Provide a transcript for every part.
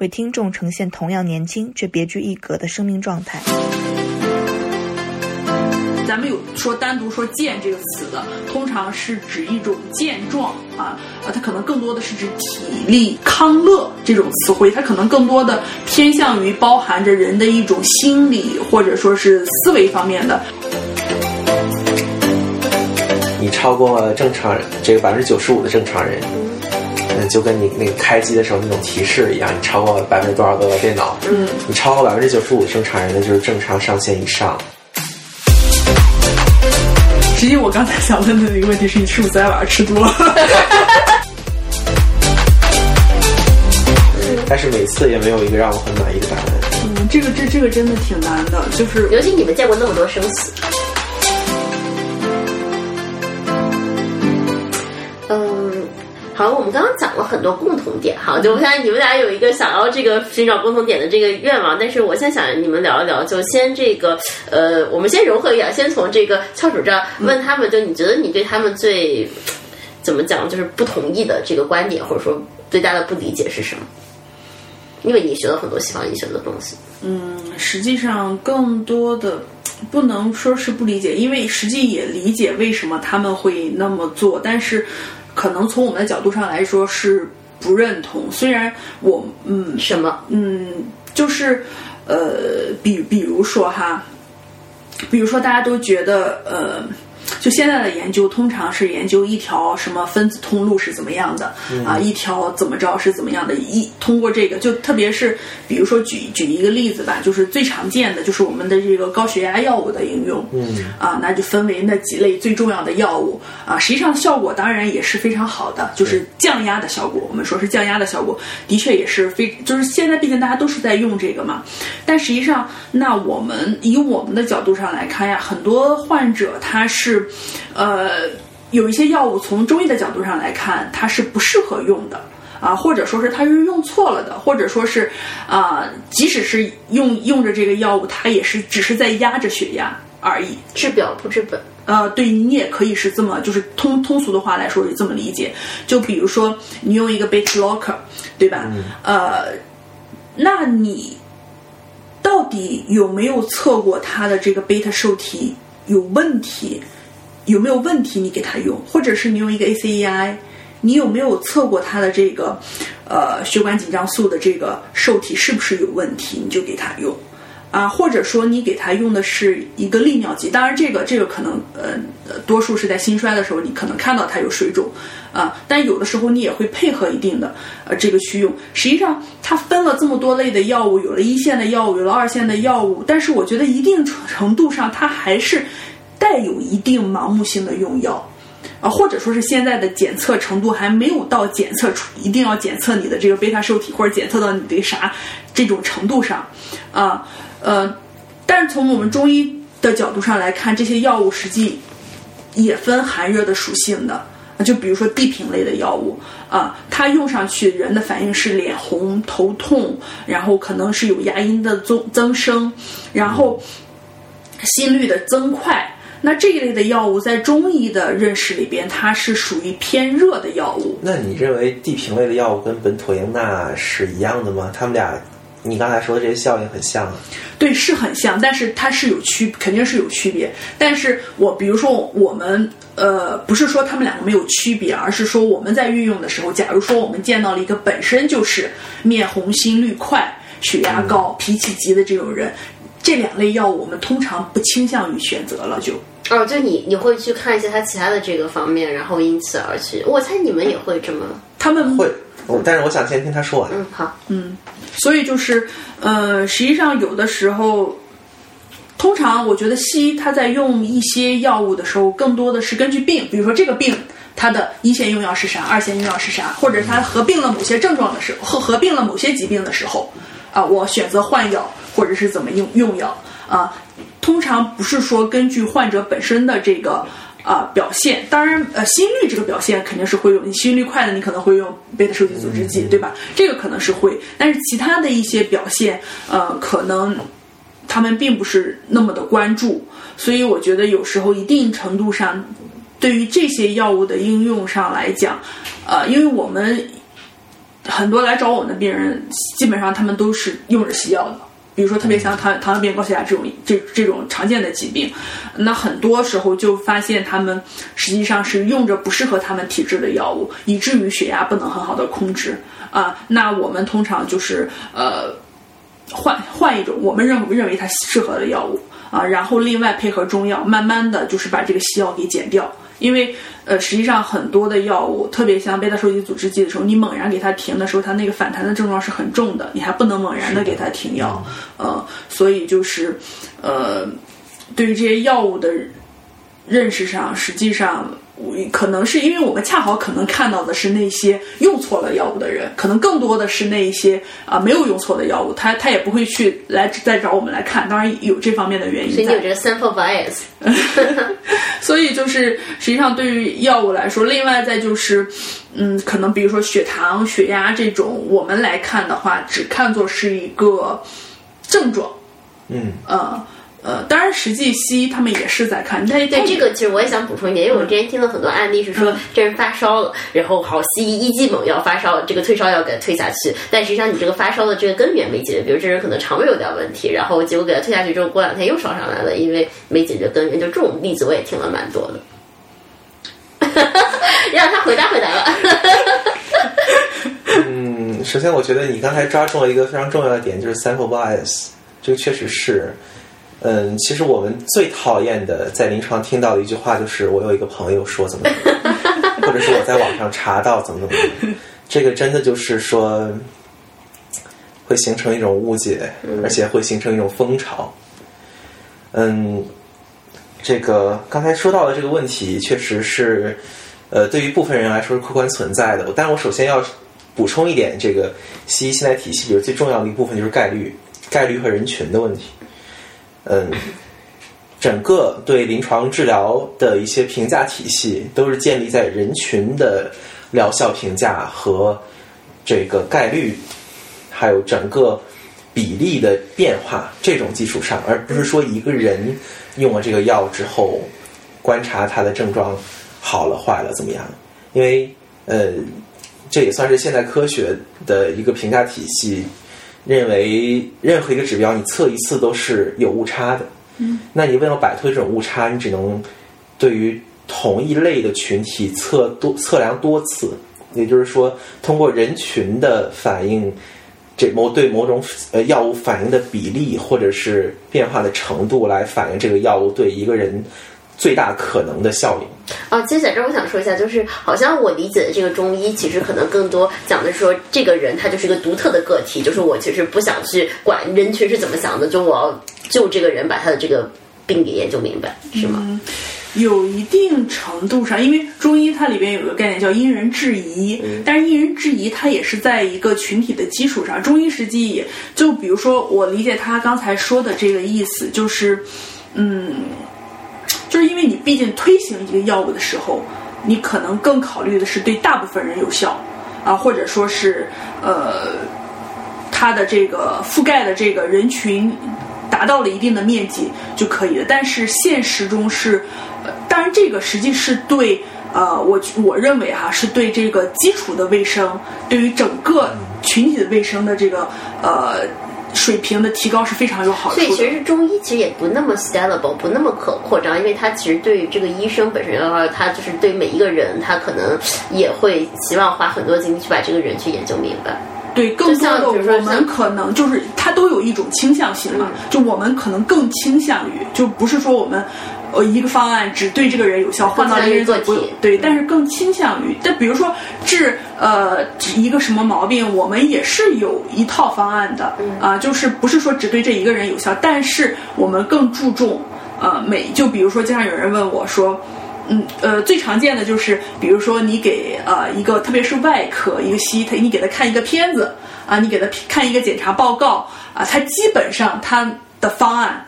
为听众呈现同样年轻却别具一格的生命状态。咱们有说单独说健这个词的，通常是指一种健壮啊，啊，它可能更多的是指体力康乐这种词汇，它可能更多的偏向于包含着人的一种心理或者说是思维方面的。你超过了正常人这个百分之九十五的正常人，嗯，就跟你那个开机的时候那种提示一样，你超过了百分之多少个电脑，嗯，你超过百分之九十五正常人的就是正常上限以上。实际我刚才想问的那个问题是你是不是昨天晚上吃多了？但是每次也没有一个让我很满意的答案。嗯，这个这这个真的挺难的，就是尤其你们见过那么多生死。好，我们刚刚讲了很多共同点，哈，就我相信你们俩有一个想要这个寻找共同点的这个愿望，但是我现在想你们聊一聊，就先这个，呃，我们先融合一下，先从这个翘楚这儿问他们，就你觉得你对他们最怎么讲，就是不同意的这个观点，或者说最大的不理解是什么？因为你学了很多西方医学的东西，嗯，实际上更多的不能说是不理解，因为实际也理解为什么他们会那么做，但是可能从我们的角度上来说是不认同。虽然我嗯什么？嗯，就是呃，比比如说哈，比如说大家都觉得呃。就现在的研究，通常是研究一条什么分子通路是怎么样的、啊，一条怎么着是怎么样的。一通过这个，就特别是比如说举举一个例子吧，就是最常见的就是我们的这个高血压药物的应用，嗯啊，那就分为那几类最重要的药物啊。实际上效果当然也是非常好的，就是降压的效果。我们说是降压的效果，的确也是非，就是现在毕竟大家都是在用这个嘛。但实际上，那我们以我们的角度上来看呀，很多患者他是，呃，有一些药物从中医的角度上来看，它是不适合用的。啊，或者说是它是用错了的，或者说是啊、即使是用用着这个药物，它也是只是在压着血压而已。治表不治本。呃，对你也可以是这么，就是通通俗的话来说是这么理解。就比如说你用一个 beta blocker，对吧？呃，那你到底有没有测过它的这个 beta 受体有问题？有没有问题？你给他用，或者是你用一个 ACEI，你有没有测过他的这个呃血管紧张素的这个受体是不是有问题？你就给他用。啊，或者说你给他用的是一个利尿剂，当然这个这个可能呃呃多数是在心衰的时候，你可能看到它有水肿啊，但有的时候你也会配合一定的呃这个去用。实际上它分了这么多类的药物，有了一线的药物，有了二线的药物，但是我觉得一定程度上它还是带有一定盲目性的用药。啊，或者说是现在的检测程度还没有到检测出一定要检测你的这个贝塔受体，或者检测到你的啥这种程度上，啊呃，但是从我们中医的角度上来看，这些药物实际也分寒热的属性的。就比如说地平类的药物啊，它用上去人的反应是脸红、头痛，然后可能是有牙龈的增增生，然后心率的增快。那这一类的药物在中医的认识里边，它是属于偏热的药物。那你认为地平类的药物跟苯妥英钠是一样的吗？他们俩，你刚才说的这些效应很像啊。对，是很像，但是它是有区，肯定是有区别。但是我比如说我们呃，不是说他们两个没有区别，而是说我们在运用的时候，假如说我们见到了一个本身就是面红、心率快、血压高、脾气急的这种人，这两类药物我们通常不倾向于选择了就。哦，就你你会去看一下他其他的这个方面，然后因此而去。我猜你们也会这么。他们会，我但是我想先听他说完。嗯，好，嗯，所以就是呃，实际上有的时候通常我觉得西医他在用一些药物的时候，更多的是根据病，比如说这个病它的一线用药是啥，二线用药是啥，或者它合并了某些症状的时候，合合并了某些疾病的时候，啊，我选择换药或者是怎么用用药啊，通常不是说根据患者本身的这个。啊，表现当然，呃，心率这个表现肯定是会用。你心率快的，你可能会用贝塔受体阻滞剂，对吧？这个可能是会，但是其他的一些表现，呃，可能他们并不是那么的关注。所以我觉得有时候一定程度上，对于这些药物的应用上来讲，呃，因为我们很多来找我们的病人，基本上他们都是用着西药的。比如说，特别像糖糖尿病、高血压这种这这种常见的疾病，那很多时候就发现他们实际上是用着不适合他们体质的药物，以至于血压不能很好的控制啊。那我们通常就是呃换换一种我们认认为它适合的药物啊，然后另外配合中药，慢慢的就是把这个西药给减掉。因为，呃，实际上很多的药物，特别像贝塔受体阻滞剂的时候，你猛然给它停的时候，它那个反弹的症状是很重的，你还不能猛然的给它停药，呃，所以就是，呃，对于这些药物的认识上，实际上。可能是因为我们恰好可能看到的是那些用错了药物的人，可能更多的是那一些啊没有用错的药物，他他也不会去来再找我们来看。当然有这方面的原因。所以你有这个 sample bias。所以就是实际上对于药物来说，另外再就是，嗯，可能比如说血糖、血压这种，我们来看的话，只看作是一个症状。嗯。呃。呃，当然，实际西医他们也是在看。但对，这个其实我也想补充一点，因为我之前听了很多案例，是说这人发烧了，然后好西医一剂猛药发烧，这个退烧药给他退下去，但实际上你这个发烧的这个根源没解决，比如这人可能肠胃有点问题，然后结果给他退下去之后，过两天又烧上来了，因为没解决根源。就这种例子我也听了蛮多的。让他回答回答吧。嗯，首先我觉得你刚才抓住了一个非常重要的点，就是 sample bias，这个确实是。嗯，其实我们最讨厌的在临床听到的一句话就是我有一个朋友说怎么怎么，或者是我在网上查到怎么怎么，这个真的就是说会形成一种误解，而且会形成一种风潮。嗯，这个刚才说到的这个问题确实是，呃，对于部分人来说是客观存在的。但我首先要补充一点，这个西医现代体系比如最重要的一部分就是概率、概率和人群的问题。嗯，整个对临床治疗的一些评价体系都是建立在人群的疗效评价和这个概率，还有整个比例的变化这种基础上，而不是说一个人用了这个药之后观察他的症状好了坏了怎么样？因为呃，这也算是现代科学的一个评价体系。认为任何一个指标你测一次都是有误差的，嗯，那你为了摆脱这种误差，你只能对于同一类的群体测多测量多次，也就是说，通过人群的反应，这某对某种呃药物反应的比例或者是变化的程度来反映这个药物对一个人。最大可能的效应。啊，其实在这儿我想说一下，就是好像我理解的这个中医，其实可能更多讲的说，这个人他就是一个独特的个体，就是我其实不想去管人群是怎么想的，就我要就这个人把他的这个病给研究明白，是吗？有一定程度上，因为中医它里边有个概念叫因人制宜，但是因人制宜它也是在一个群体的基础上。中医实际也就比如说，我理解他刚才说的这个意思，就是嗯。就是因为你毕竟推行一个药物的时候，你可能更考虑的是对大部分人有效，啊，或者说是呃，它的这个覆盖的这个人群达到了一定的面积就可以了。但是现实中是，当然这个实际是对呃，我我认为哈是对这个基础的卫生，对于整个群体的卫生的这个呃。水平的提高是非常有好处的。所以其实中医其实也不那么 scalable，不那么可扩张，因为它其实对于这个医生本身的话，他就是对每一个人，他可能也会希望花很多精力去把这个人去研究明白。对，更多的我们可能就是它都有一种倾向性嘛，就我们可能更倾向于，就不是说我们。呃，一个方案只对这个人有效，换到这个人就不更倾向于个体对，但是更倾向于，但比如说治呃一个什么毛病，我们也是有一套方案的啊、就是不是说只对这一个人有效，但是我们更注重呃每就比如说，经常有人问我说。嗯，呃，最常见的就是，比如说你给呃一个，特别是外科一个西医，他你给他看一个片子啊，你给他看一个检查报告啊，他基本上他的方案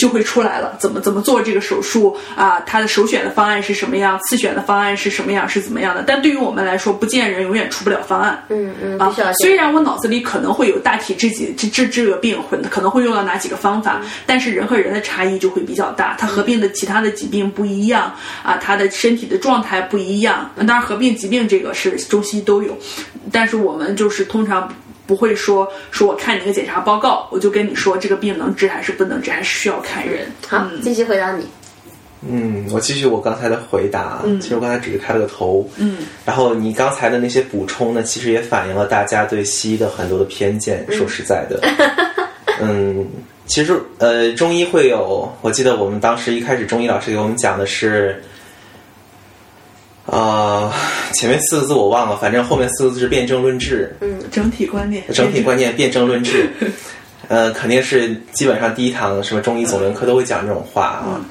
就会出来了，怎么怎么做这个手术啊？他的首选的方案是什么样？次选的方案是什么样？是怎么样的？但对于我们来说，不见人永远出不了方案。嗯嗯，啊虽然我脑子里可能会有大体这几治治这个病会可能会用到哪几个方法，但是人和人的差异就会比较大，他合并的其他的疾病不一样啊，他的身体的状态不一样。当然，合并疾病这个是中西医都有，但是我们就是通常。不会说说我看你个检查报告，我就跟你说这个病能治还是不能治，还是需要看人。好，继续回答你。嗯，我继续我刚才的回答。嗯其实我刚才只是开了个头。嗯，然后你刚才的那些补充呢，其实也反映了大家对西医的很多的偏见。说实在的，嗯，其实呃，中医会有，我记得我们当时一开始中医老师给我们讲的是，啊、前面四个字我忘了，反正后面四个字是辩证论治。嗯整体观念，整体观念辩证论治，呃，肯定是基本上第一堂什么中医总论课都会讲这种话啊。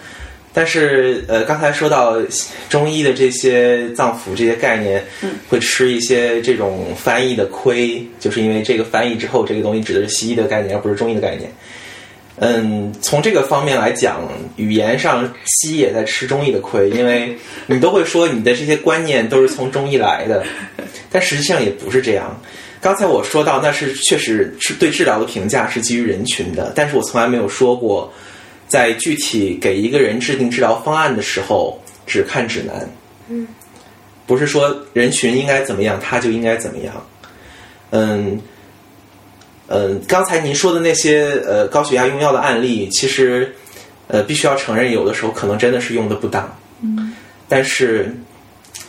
但是呃，刚才说到中医的这些脏腑这些概念，会吃一些这种翻译的亏，就是因为这个翻译之后，这个东西指的是西医的概念，而不是中医的概念。嗯，从这个方面来讲，语言上西医也在吃中医的亏，因为你都会说你的这些观念都是从中医来的，但实际上也不是这样。刚才我说到，那是确实是对治疗的评价是基于人群的，但是我从来没有说过，在具体给一个人制定治疗方案的时候只看指南。嗯，不是说人群应该怎么样，他就应该怎么样。嗯。嗯，刚才您说的那些呃高血压用药的案例，其实呃必须要承认，有的时候可能真的是用的不当。嗯，但是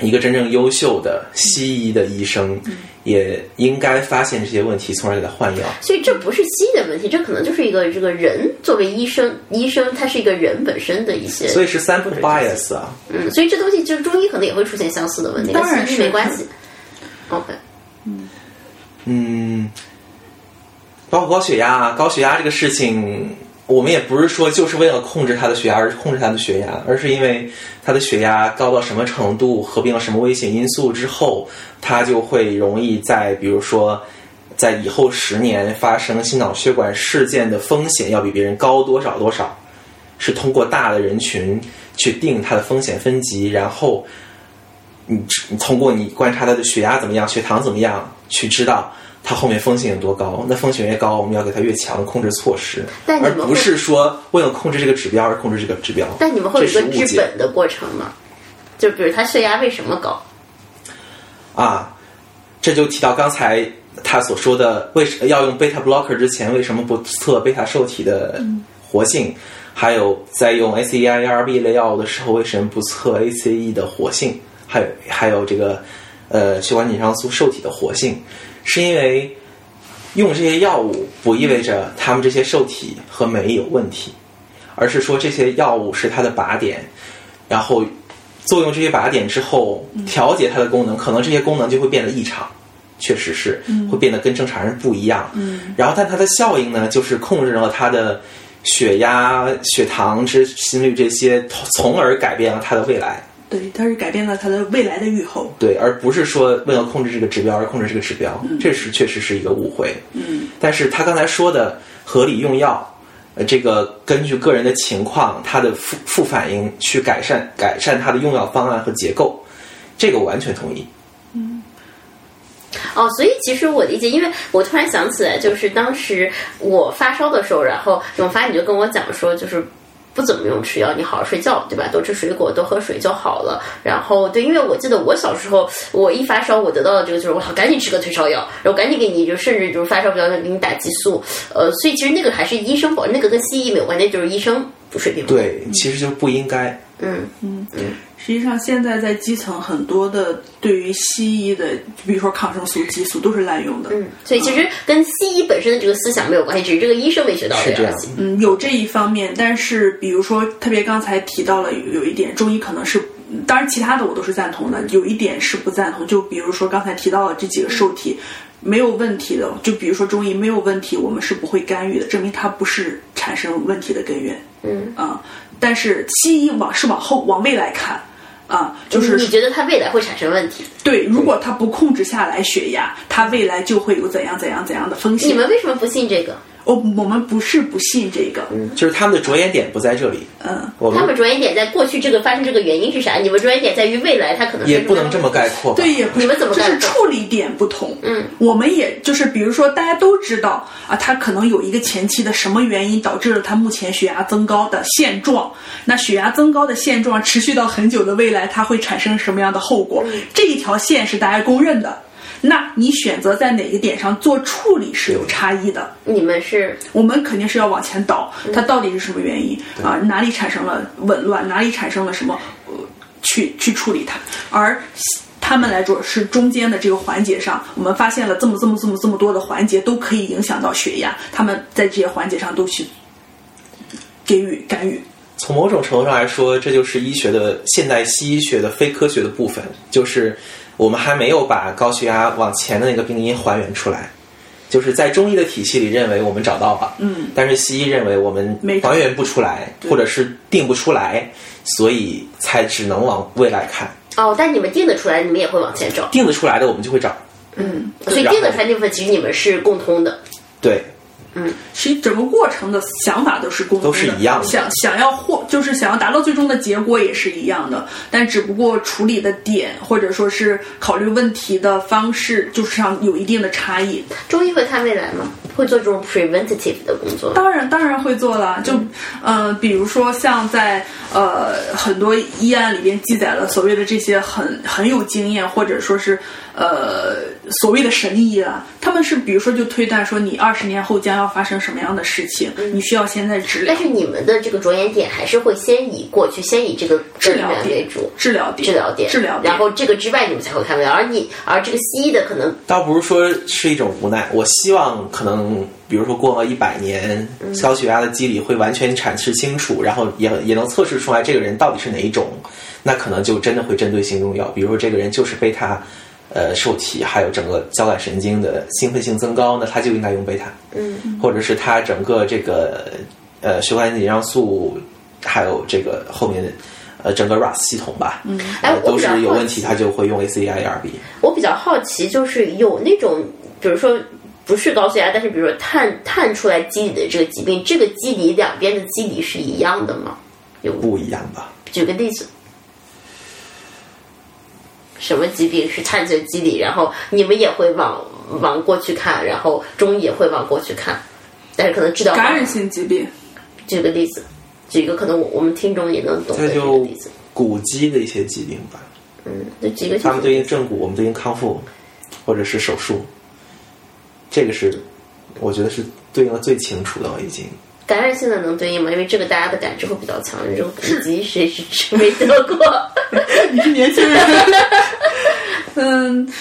一个真正优秀的西医的医生，也应该发现这些问题，从而给他换药。所以这不是西医的问题，这可能就是一个这个人作为医生，医生他是一个人本身的一些，所以是 sample bias 啊。嗯，所以这东西就是中医可能也会出现相似的问题，当然跟西医是没关系。OK，嗯嗯，包括高血压啊，高血压这个事情，我们也不是说就是为了控制他的血压而控制他的血压，而是因为他的血压高到什么程度，合并了什么危险因素之后，他就会容易在比如说。在以后十年发生心脑血管事件的风险要比别人高多少多少，是通过大的人群去定他的风险分级，然后你你通过你观察他的血压怎么样、血糖怎么样，去知道他后面风险有多高。那风险越高，我们要给它越强的控制措施，而但你们不是说为了控制这个指标而控制这个指标。但你们会有一个治本的过程吗？就比如他血压为什么高？啊，这就提到刚才他所说的，为什要用贝塔 blocker 之前，为什么不测贝塔受体的活性？还有在用 ACE、ARB 类药物的时候，为什么不测 ACE 的活性？还有还有这个呃血管紧张素受体的活性，是因为用这些药物不意味着他们这些受体和酶有问题，而是说这些药物是它的靶点，然后作用这些靶点之后，调节它的功能，可能这些功能就会变得异常。确实是会变得跟正常人不一样，嗯，然后但它的效应呢，就是控制了它的血压、血糖之心率这些，从而改变了它的未来。对，它是改变了他的未来的预后。对，而不是说为了控制这个指标而控制这个指标，这是确实是一个误会。嗯，但是他刚才说的合理用药，呃，这个根据个人的情况，它的副副反应去改善改善它的用药方案和结构，这个我完全同意。嗯哦，所以其实我理解，因为我突然想起来，就是当时我发烧的时候，然后永发你就跟我讲说，就是。不怎么用吃药，你好好睡觉，对吧？多吃水果，多喝水就好了。然后，对，因为我记得我小时候，我一发烧，我得到的这个就是，我好赶紧吃个退烧药，然后赶紧给你，就甚至就是发烧比较给你打激素。呃，所以其实那个还是医生保，那个跟西医没有关系，那就是医生水平。对，其实就不应该。嗯嗯实际上，现在在基层很多的对于西医的，比如说抗生素、激素都是滥用的。嗯，所以其实跟西医本身的这个思想没有关系，只是这个医生没学到是这样而已。嗯，有这一方面，但是比如说，特别刚才提到了有有一点，中医可能是，当然其他的我都是赞同的，有一点是不赞同，就比如说刚才提到的这几个受体。没有问题的，就比如说中医没有问题，我们是不会干预的，证明它不是产生问题的根源。嗯啊、但是西医往是往后往未来看，啊、就是你觉得他未来会产生问题？对，如果他不控制下来血压，他未来就会有怎样怎样怎样的风险。你们为什么不信这个？我我们不是不信这个，就是他们的着眼点不在这里，嗯，我们他们着眼点在过去这个发生这个原因是啥？你们着眼点在于未来它可能也不能这么概括。对，也不你们怎么就是处理点不同。嗯，我们也就是比如说大家都知道啊，他可能有一个前期的什么原因导致了他目前血压增高的现状，那血压增高的现状持续到很久的未来，它会产生什么样的后果？嗯这一条线是大家公认的。那你选择在哪个点上做处理是有差异的。你们是我们肯定是要往前倒，它到底是什么原因啊？哪里产生了紊乱？哪里产生了什么？呃，去去处理它。而他们来说是中间的这个环节上，我们发现了这么这么这么这么多的环节都可以影响到血压，他们在这些环节上都去给予干预。从某种程度上来说，这就是医学的现代西医学的非科学的部分，就是我们还没有把高血压往前的那个病因还原出来。就是在中医的体系里认为我们找到了，嗯，但是西医认为我们没还原不出来，或者是定不出来，所以才只能往未来看。哦，但你们定得出来，你们也会往前找。定得出来的我们就会找。嗯，所以定得出来那部分，其实你们是共通的。对，其实整个过程的想法都是共都是一样的想想要获，就是想要达到最终的结果也是一样的，但只不过处理的点或者说是考虑问题的方式，就是上有一定的差异。中医会看未来吗？会做这种 preventative 的工作？当然，当然会做了。就，呃，比如说像在呃很多医案里边记载了所谓的这些很很有经验，或者说是呃所谓的神医啊，他们是比如说就推断说你二十年后将要发生什么样的事情，你需要现在治疗但。是你们的这个着眼点还是会先以过去，先以这个治疗源为主，治疗点，治疗点，治疗点，然后这个之外你们才会看未来，而你而这个西医的可能倒不是说是一种无奈，我希望可能，比如说过了一百年，高血压的机理会完全阐释清楚，然后也也能测试出来这个人到底是哪一种，那可能就真的会针对性用药，比如说这个人就是贝塔。呃，受体还有整个交感神经的兴奋性增高，那他就应该用贝塔，嗯，或者是他整个这个呃血管紧张素，还有这个后面的呃整个 RAS 系统吧，嗯，哎都是有问题，奇他就会用 ACE-ARB。我比较好奇，就是有那种，比如说不是高血压，但是比如说探探出来机理的这个疾病，这个机理两边的机理是一样的吗？有不一样吧？举个例子，什么疾病是探究机理，然后你们也会往往过去看，然后中医也会往过去看，但是可能治疗感染性疾病，举个例子，举一个可能我我们听众也能懂的例子，骨肌的一些疾病吧，嗯，就几个他们。对应正骨，我们对应康复，或者是手术，这个是我觉得是对应的最清楚的了，已经。感染性的能对应吗？因为这个大家的感知会比较强。这种自己谁是谁没得过？你是年轻人。嗯，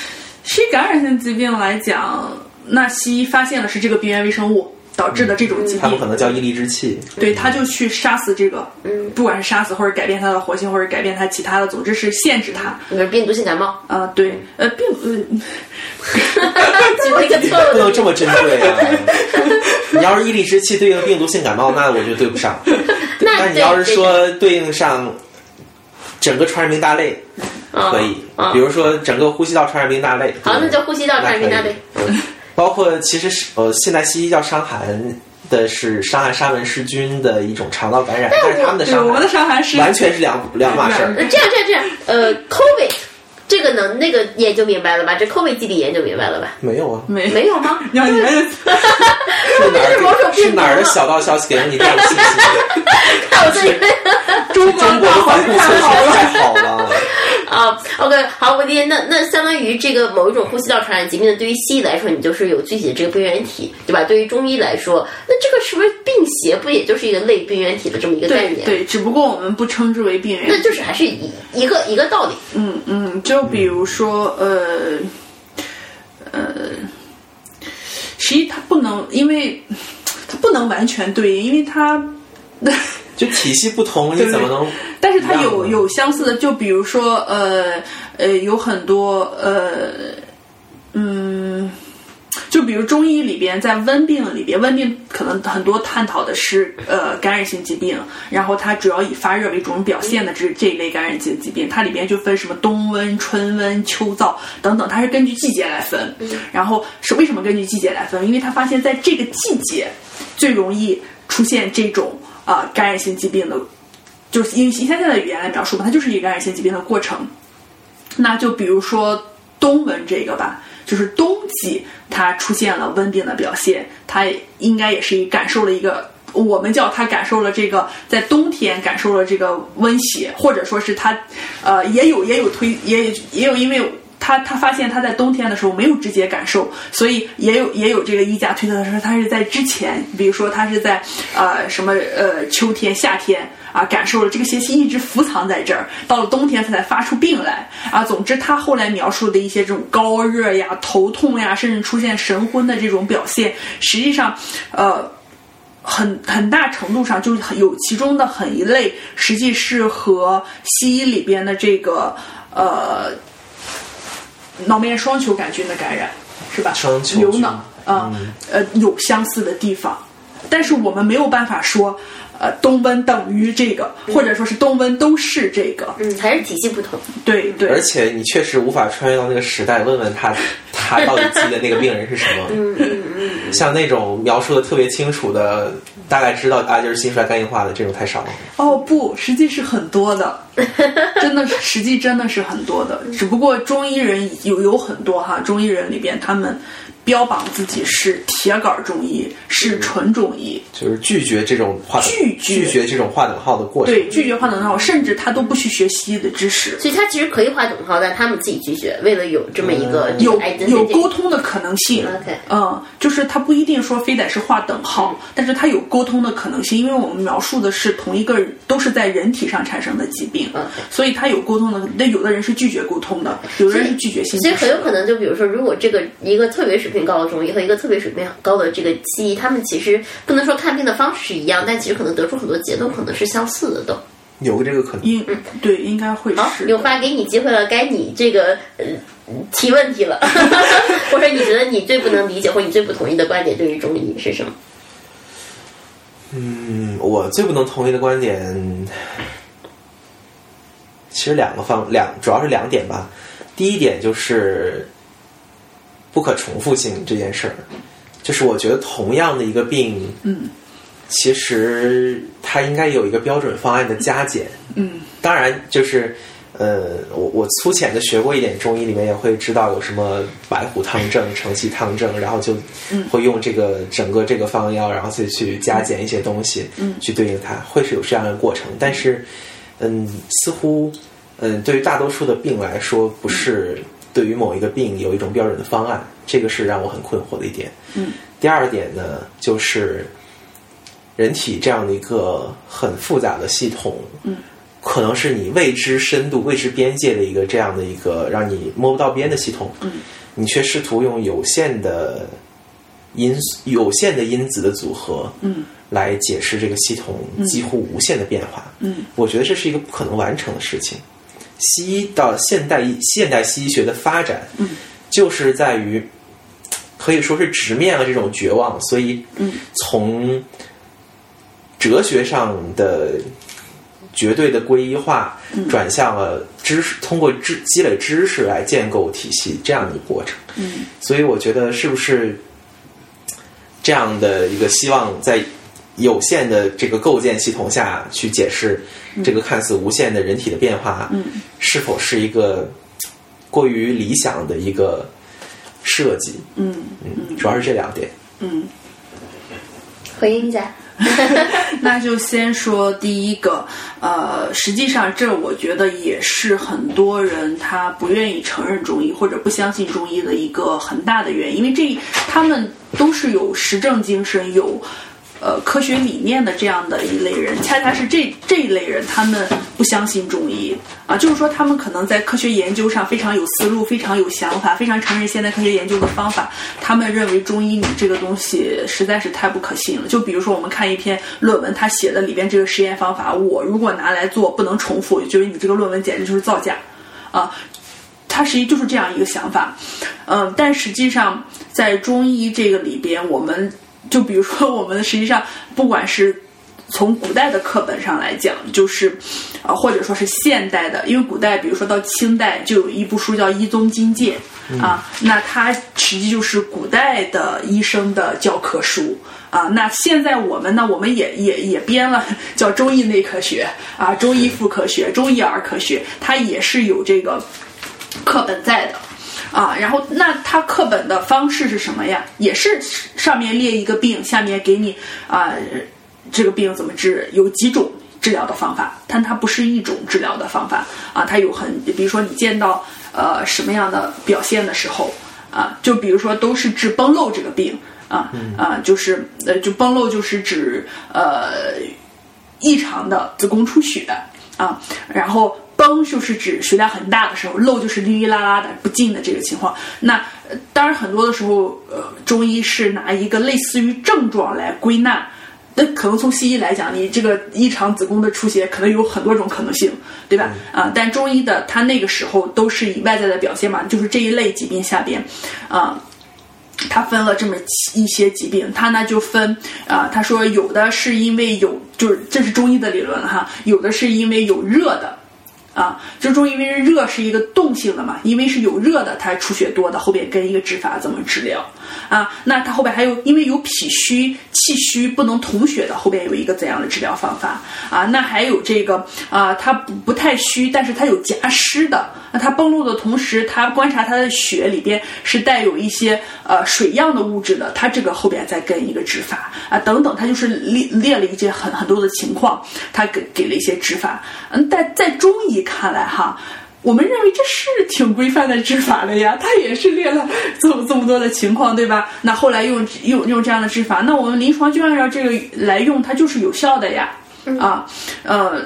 是感染性疾病来讲，那西医发现的是这个病原微生物导致的这种疾病他们可，能叫伊犁之气，对，他就去杀死这个，嗯，不管是杀死或者改变它的活性，或者改变它其他的，总之是限制它。病毒性感冒，啊、对，呃，病，呃，举了一个错误 不能这么针对啊！你要是伊犁之气对应病毒性感冒，那我就对不上。那你要是说对应上整个传染病大类，啊可以，啊比如说整个呼吸道传染病大类，好，那就呼吸道传染病大类。包括其实是呃，现代西医叫伤寒的是伤寒沙门氏菌的一种肠道感染，但是他们的伤对我们的伤寒是完全是两两码事儿。那这样这样这样，呃，COVID 这个能那个研究明白了吧？这 COVID 机理研究明白了吧？没有啊，没没有吗？要你们是哪 是某种儿病毒是哪儿的小道消息给了你这样的信息？看我这里中国的防控措施太好了。啊，OK，OK，好，我理解。那那相当于这个某一种呼吸道传染疾病的，对于西医来说，你就是有具体的这个病原体，对吧？对于中医来说，那这个是不是病邪？不也就是一个类病原体的这么一个概念？对对，只不过我们不称之为病原体，那就是还是一一个一个道理。嗯嗯，就比如说呃呃，实际它不能，因为它不能完全对应，因为它。就体系不同，你怎么能？但是它有有相似的，就比如说，呃呃，有很多呃嗯，就比如中医里边，在温病里边，温病可能很多探讨的是呃感染性疾病，然后它主要以发热为主表现的这这一类感染性疾病，它里边就分什么冬温、春温、秋燥等等，它是根据季节来分。然后是为什么根据季节来分？因为他发现在这个季节最容易出现这种。啊，感染性疾病的，就是用现在的语言来描述吧，它就是一个感染性疾病的过程。那就比如说冬温这个吧，就是冬季它出现了温病的表现，它应该也是感受了一个，我们叫它感受了这个在冬天感受了这个温邪，或者说是它，呃，也有也有推，也也有因为。他他发现他在冬天的时候没有直接感受，所以也有也有这个医家推测的说他是在之前，比如说他是在呃什么呃秋天夏天啊感受了这个邪气一直伏藏在这儿，到了冬天他才发出病来啊。总之他后来描述的一些这种高热呀、头痛呀，甚至出现神昏的这种表现，实际上呃很很大程度上就是有其中的很一类，实际是和西医里边的这个呃。脑膜炎双球杆菌的感染是吧？双球瘤脑啊，呃，有相似的地方，但是我们没有办法说，呃，冬温等于这个，或者说是冬温都是这个，嗯，还是体系不同。对对。而且你确实无法穿越到那个时代，问问他，他到底记得那个病人是什么？嗯嗯嗯。像那种描述的特别清楚的，大概知道啊，就是心衰肝硬化的这种太少了。哦，不，实际是很多的。真的，实际真的是很多的，只不过中医人有有很多哈，中医人里边他们。标榜自己是铁杆中医，是纯中医，就是拒绝这种划拒拒绝这种划等号的过程。对，拒绝划等号，甚至他都不去学西医的知识。所以他其实可以划等号，但他们自己拒绝，为了有这么一个有有沟通的可能性。OK，嗯，就是他不一定说非得是划等号，但是他有沟通的可能性，因为我们描述的是同一个都是在人体上产生的疾病，所以他有沟通的。那有的人是拒绝沟通的，有的人是拒绝性。其实很有可能，就比如说，如果这个一个特别水平。高的中医和一个特别水平高的这个西医，他们其实不能说看病的方式是一样，但其实可能得出很多结论可能是相似的，都有这个可能。应对应该会好，有发给你机会了，该你这个呃提问题了，或者你觉得你最不能理解或你最不同意的观点对于中医是什么？嗯，我最不能同意的观点，其实两个方两主要是两点吧。第一点就是。不可重复性这件事儿，就是我觉得同样的一个病，嗯，其实它应该有一个标准方案的加减，嗯，当然就是呃，我我粗浅的学过一点中医，里面也会知道有什么白虎汤症、承气汤症，然后就会用这个整个这个方药，然后再去加减一些东西，嗯，去对应它，会是有这样的过程。但是，嗯，似乎嗯，对于大多数的病来说，不是。对于某一个病有一种标准的方案，这个是让我很困惑的一点。嗯，第二点呢，就是人体这样的一个很复杂的系统，嗯，可能是你未知深度、未知边界的一个这样的一个让你摸不到边的系统，嗯，你却试图用有限的因有限的因子的组合，嗯，来解释这个系统几乎无限的变化，嗯，我觉得这是一个不可能完成的事情。西医到现代现代西医学的发展，嗯，就是在于可以说是直面了这种绝望，所以，嗯，从哲学上的绝对的归一化，转向了知识，通过知积累知识来建构体系这样的一个过程，嗯，所以我觉得是不是这样的一个希望在。有限的这个构建系统下去解释这个看似无限的人体的变化，是否是一个过于理想的一个设计？嗯嗯，主要是这两点。嗯，回应一下。那就先说第一个，呃，实际上这我觉得也是很多人他不愿意承认中医或者不相信中医的一个很大的原因，因为这他们都是有实证精神、有呃科学理念的这样的一类人，恰恰是这这一类人，他们不相信中医啊，就是说他们可能在科学研究上非常有思路、非常有想法、非常承认现代科学研究的方法，他们认为中医你这个东西实在是太不可信了。就比如说我们看一篇论文，他写的里边这个实验方法，我如果拿来做不能重复，觉得你这个论文简直就是造假啊。他实际就是这样一个想法，嗯，但实际上在中医这个里边，我们就比如说我们实际上不管是从古代的课本上来讲，就是啊、或者说是现代的，因为古代比如说到清代就有一部书叫《医宗金鉴》啊，那它实际就是古代的医生的教科书。啊，那现在我们呢？我们也也也编了叫中医内科学啊，中医妇科学、中医儿科学，它也是有这个课本在的。啊，然后那它课本的方式是什么呀？也是上面列一个病，下面给你啊、这个病怎么治，有几种治疗的方法，但它不是一种治疗的方法啊，它有很，比如说你见到呃什么样的表现的时候啊，就比如说都是治崩漏这个病啊啊，就是呃就崩漏就是指呃异常的子宫出血啊，然后崩就是指血量很大的时候，漏就是哩哩啦啦的不尽的这个情况。那呃当然很多的时候，呃，中医是拿一个类似于症状来归纳。那可能从西医来讲，你这个异常子宫的出血可能有很多种可能性，对吧？啊，但中医的它那个时候都是以外在的表现嘛，就是这一类疾病下边，啊，他分了这么一些疾病，他呢就分啊，他说有的是因为有，就是这是中医的理论哈，有的是因为有热的。啊，这中医因为热是一个动性的嘛，因为是有热的，它出血多的，后边跟一个指法怎么治疗。啊？那它后边还有因为有脾虚、气虚不能统血的，后边有一个怎样的治疗方法啊？那还有这个啊，它不不太虚，但是它有夹湿的，那它崩漏的同时，它观察它的血里边是带有一些呃水样的物质的，它这个后边再跟一个治法啊等等，它就是列列了一些很很多的情况，它给给了一些治法，嗯，但在中医看来哈。我们认为这是挺规范的治法了呀，它也是列了这么这么多的情况，对吧？那后来用用用这样的治法，那我们临床就按照这个来用，它就是有效的呀，啊，呃，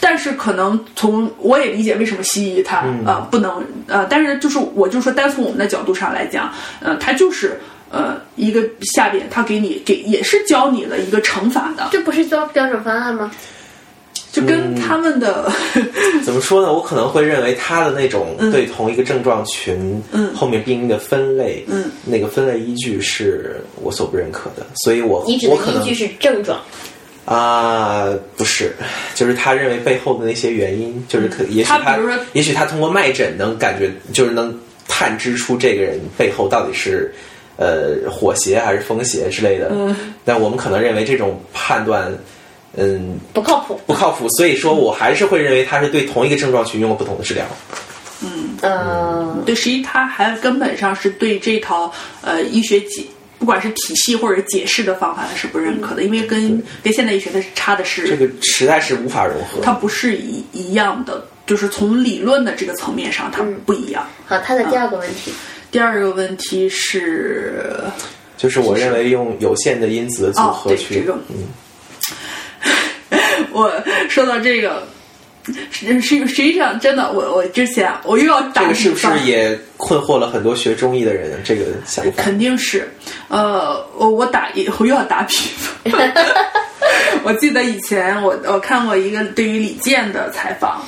但是可能从我也理解为什么西医它呃不能呃，但是就是我就说单从我们的角度上来讲，呃，它就是呃一个下边它给你给也是教你了一个惩罚的，这不是教标准方案吗？就跟他们的、怎么说呢？我可能会认为他的那种对同一个症状群，嗯。后面病因的分类，嗯，那个分类依据是我所不认可的，所以我你指我可能的依据是症状，啊、不是，就是他认为背后的那些原因，就是可也许他他比如说也许他通过脉诊能感觉，就是能探知出这个人背后到底是呃火邪还是风邪之类的。嗯，但我们可能认为这种判断，嗯，不靠谱。不靠谱，所以说我还是会认为他是对同一个症状群用了不同的治疗。嗯，对，实际它还根本上是对这套呃医学解，不管是体系或者解释的方法，它是不认可的，因为跟跟现代医学它是差的是，这个实在是无法融合。它不是一一样的，就是从理论的这个层面上它不一样。好，它的第二个问题，第二个问题是，就是我认为用有限的因子组合去，这个嗯，我说到这个。实实实际上，真的，我我之前我又要打这个是不是也困惑了很多学中医的人？这个想法，肯定是，呃，我我打我又要打比方。我记得以前我我看过一个对于李健的采访，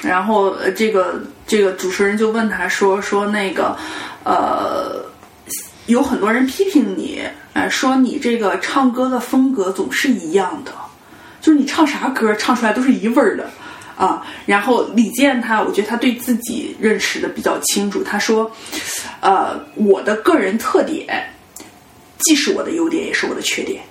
然后呃这个这个主持人就问他说说那个呃，有很多人批评你，呃，说你这个唱歌的风格总是一样的，就是你唱啥歌唱出来都是一味儿的。啊，然后李健他，我觉得他对自己认识的比较清楚。他说，呃，我的个人特点既是我的优点，也是我的缺点，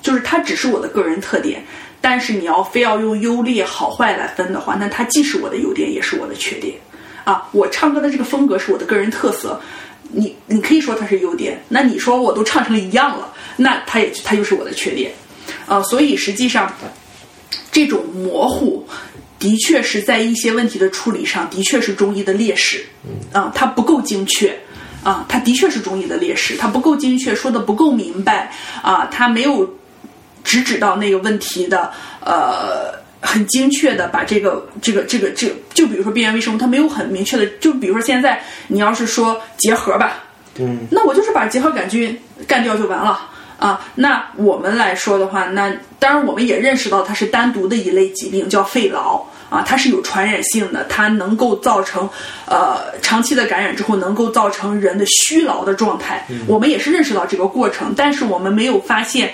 就是它只是我的个人特点。但是你要非要用优劣好坏来分的话，那它既是我的优点，也是我的缺点。啊，我唱歌的这个风格是我的个人特色，你你可以说它是优点。那你说我都唱成一样了，那它也它就是我的缺点。啊，所以实际上这种模糊。的确是在一些问题的处理上，的确是中医的劣势。啊，它不够精确。啊，它的确是中医的劣势，它不够精确，说的不够明白。啊，它没有直指到那个问题的，呃，很精确的把这个这个这个这个，就比如说病原微生物，它没有很明确的，就比如说现在你要是说结核吧，嗯，那我就是把结核杆菌干掉就完了。啊，那我们来说的话，那当然我们也认识到它是单独的一类疾病，叫肺痨。啊，它是有传染性的，它能够造成，呃，长期的感染之后能够造成人的虚劳的状态。我们也是认识到这个过程，但是我们没有发现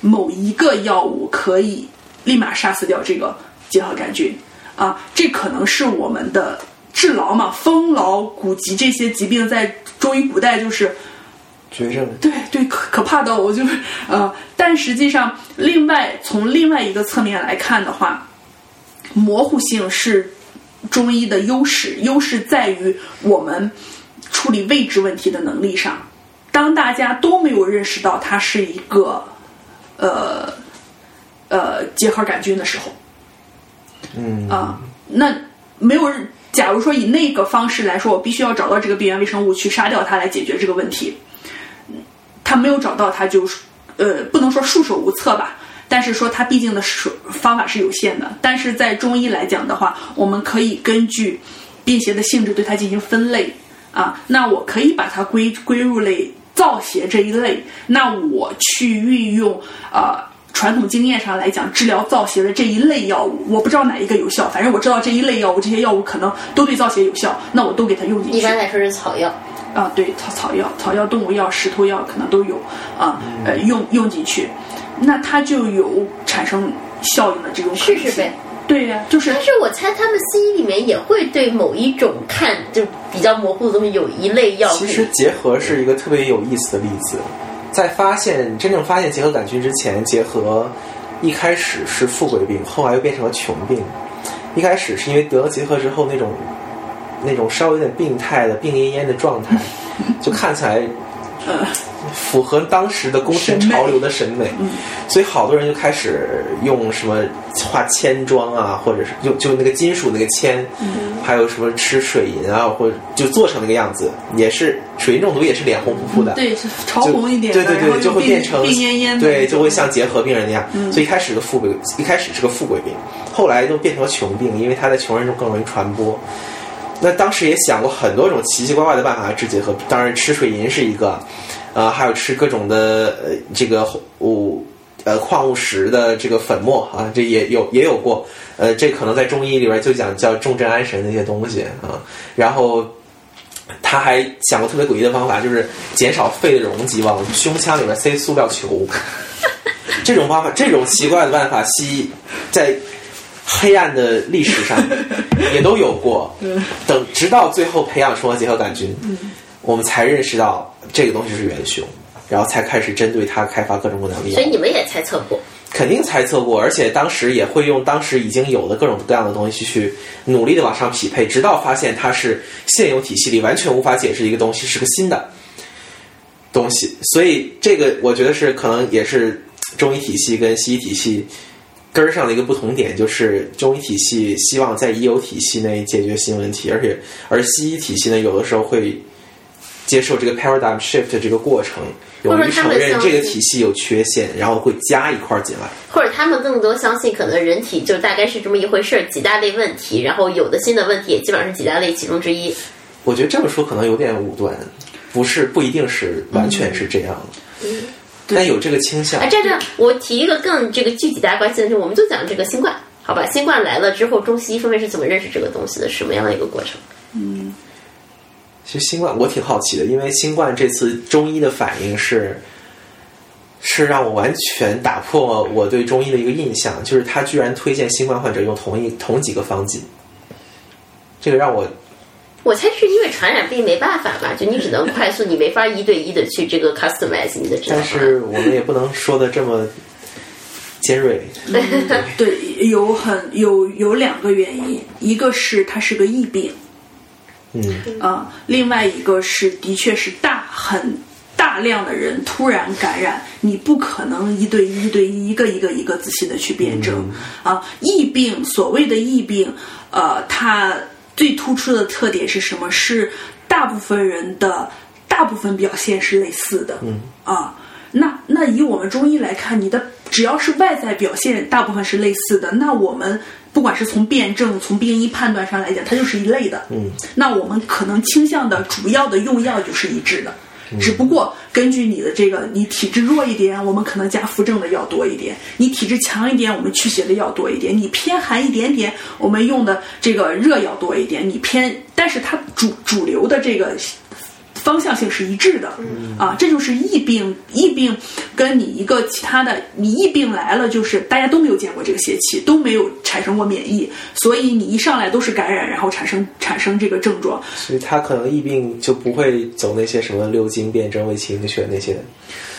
某一个药物可以立马杀死掉这个结核杆菌。啊，这可能是我们的治劳嘛，风痨、骨疾这些疾病在中医古代就是绝症。对对，可可怕的我就是呃，但实际上，另外从另外一个侧面来看的话。模糊性是中医的优势，优势在于我们处理未知问题的能力上。当大家都没有认识到它是一个呃呃结核杆菌的时候，嗯啊，那没有。假如说以那个方式来说，我必须要找到这个病原微生物去杀掉它来解决这个问题。他没有找到，他就是呃不能说束手无策吧。但是说他毕竟的手方法是有限的，但是在中医来讲的话，我们可以根据病邪的性质对它进行分类啊。那我可以把它归归入类燥邪这一类，那我去运用呃传统经验上来讲治疗燥邪的这一类药物，我不知道哪一个有效，反正我知道这一类药物，这些药物可能都对燥邪有效，那我都给它用进去。一般来说是草药啊，对草草药、草药、动物药、石头药可能都有啊，呃用用进去。那它就有产生效应的这种试试呗，对呀，就是。但是我猜他们西医里面也会对某一种看就比较模糊的东西有一类药。其实结核是一个特别有意思的例子，在发现真正发现结核杆菌之前，结核一开始是富贵病，后来又变成了穷病。一开始是因为得了结核之后那种那种稍微有点病态的病恹恹的状态，就看起来。符合当时的宫廷潮流的审美，所以好多人就开始用什么画铅妆啊，或者是用就那个金属那个铅，还有什么吃水银啊，或者就做成那个样子，也是水银中毒，也是脸红扑扑的，对，是潮红一点，对对对，就会变成病恹恹，对，就会像结核病人那样。所以一开始的富贵，一开始是个富贵病，后来就变成了穷病，因为他在穷人中更容易传播。那当时也想过很多种奇奇怪怪的办法治结核，当然吃水银是一个。呃，还有吃各种的呃这个物呃矿物石的这个粉末啊，这也有也有过。呃，这可能在中医里边就讲叫重镇安神那些东西啊。然后他还想过特别诡异的方法，就是减少肺的容积，往胸腔里面塞塑料球。这种方法，这种奇怪的办法，西在黑暗的历史上 也都有过。等直到最后培养出了结核杆菌。我们才认识到这个东西是元凶，然后才开始针对它开发各种各样的药。所以你们也猜测过？肯定猜测过，而且当时也会用当时已经有的各种各样的东西去努力的往上匹配，直到发现它是现有体系里完全无法解释的一个东西，是个新的东西。所以这个我觉得是可能也是中医体系跟西医体系根儿上的一个不同点，就是中医体系希望在已有体系内解决新问题，而且而西医体系呢，有的时候会。接受这个 paradigm shift 这个过程，勇于承认这个体系有缺陷，然后会加一块进来。或者他们更多相信，可能人体就大概是这么一回事儿，几大类问题，然后有的新的问题也基本上是几大类其中之一。我觉得这么说可能有点武断，不是不一定是完全是这样，嗯，但有这个倾向。啊，这样，我提一个更这个具体大家关心的，是我们就讲这个新冠，好吧？新冠来了之后，中西医分别是怎么认识这个东西的？什么样的一个过程？嗯。其实新冠我挺好奇的，因为新冠这次中医的反应是，是让我完全打破我对中医的一个印象，就是他居然推荐新冠患者用同一同几个方剂，这个让我，我猜是因为传染病没办法吧，就你只能快速，你没法一对一的去这个 customize 你的治疗。但是我们也不能说的这么尖锐。对，有很有有两个原因，一个是它是个疫病。嗯啊、另外一个是的确是大很大量的人突然感染，你不可能一对一对一一个一个一个仔细的去辩证、啊。疫病，所谓的疫病，呃，它最突出的特点是什么？是大部分人的大部分表现是类似的，嗯啊。那那以我们中医来看，你的只要是外在表现大部分是类似的，那我们不管是从辩证、从病因判断上来讲，它就是一类的。嗯，那我们可能倾向的主要的用药就是一致的。只不过根据你的这个，你体质弱一点，我们可能加扶正的药多一点；你体质强一点，我们去邪的药多一点；你偏寒一点点，我们用的这个热药多一点。你偏，但是它主主流的这个方向性是一致的，啊，这就是疫病。疫病跟你一个其他的，你疫病来了，就是大家都没有见过这个邪气，都没有产生过免疫，所以你一上来都是感染，然后产生产生这个症状。所以他可能疫病就不会走那些什么六经辩证、为清血那些。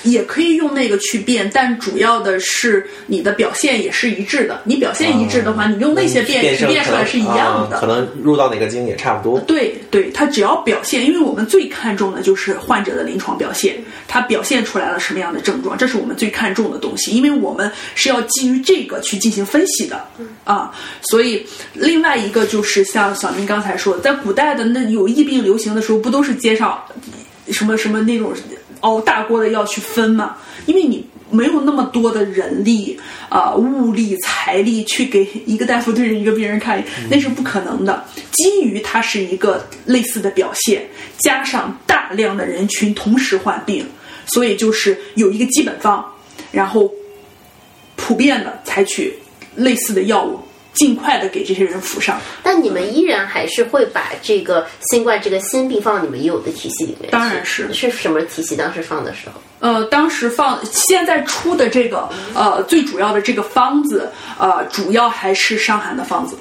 也可以用那个去变，但主要的是你的表现也是一致的。你表现一致的话，你用那些变辩证去变出来是一样的。啊可能入到哪个经也差不多。对对，它只要表现，因为我们最看重的就是患者的临床表现，他表现出来了什么样的症状，这是我们最看重的东西，因为我们是要基于这个去进行分析的啊。所以另外一个就是像小明刚才说的，在古代的那有疫病流行的时候，不都是街上什么什么那种熬大锅的药去分嘛？因为你。没有那么多的人力啊、物力、财力去给一个大夫对着一个病人看，那是不可能的。基于它是一个类似的表现，加上大量的人群同时患病，所以就是有一个基本方，然后普遍的采取类似的药物，尽快的给这些人服上。但你们依然还是会把这个新冠这个新病放到你们已有的体系里面？当然是是什么体系？当时放的时候，呃，当时放现在出的这个呃最主要的这个方子，呃，主要还是伤寒的方子。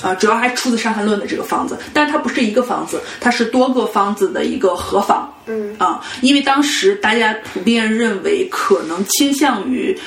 啊、主要还出自《伤寒论》的这个方子，但它不是一个方子，它是多个方子的一个合方。嗯啊，因为当时大家普遍认为，可能倾向于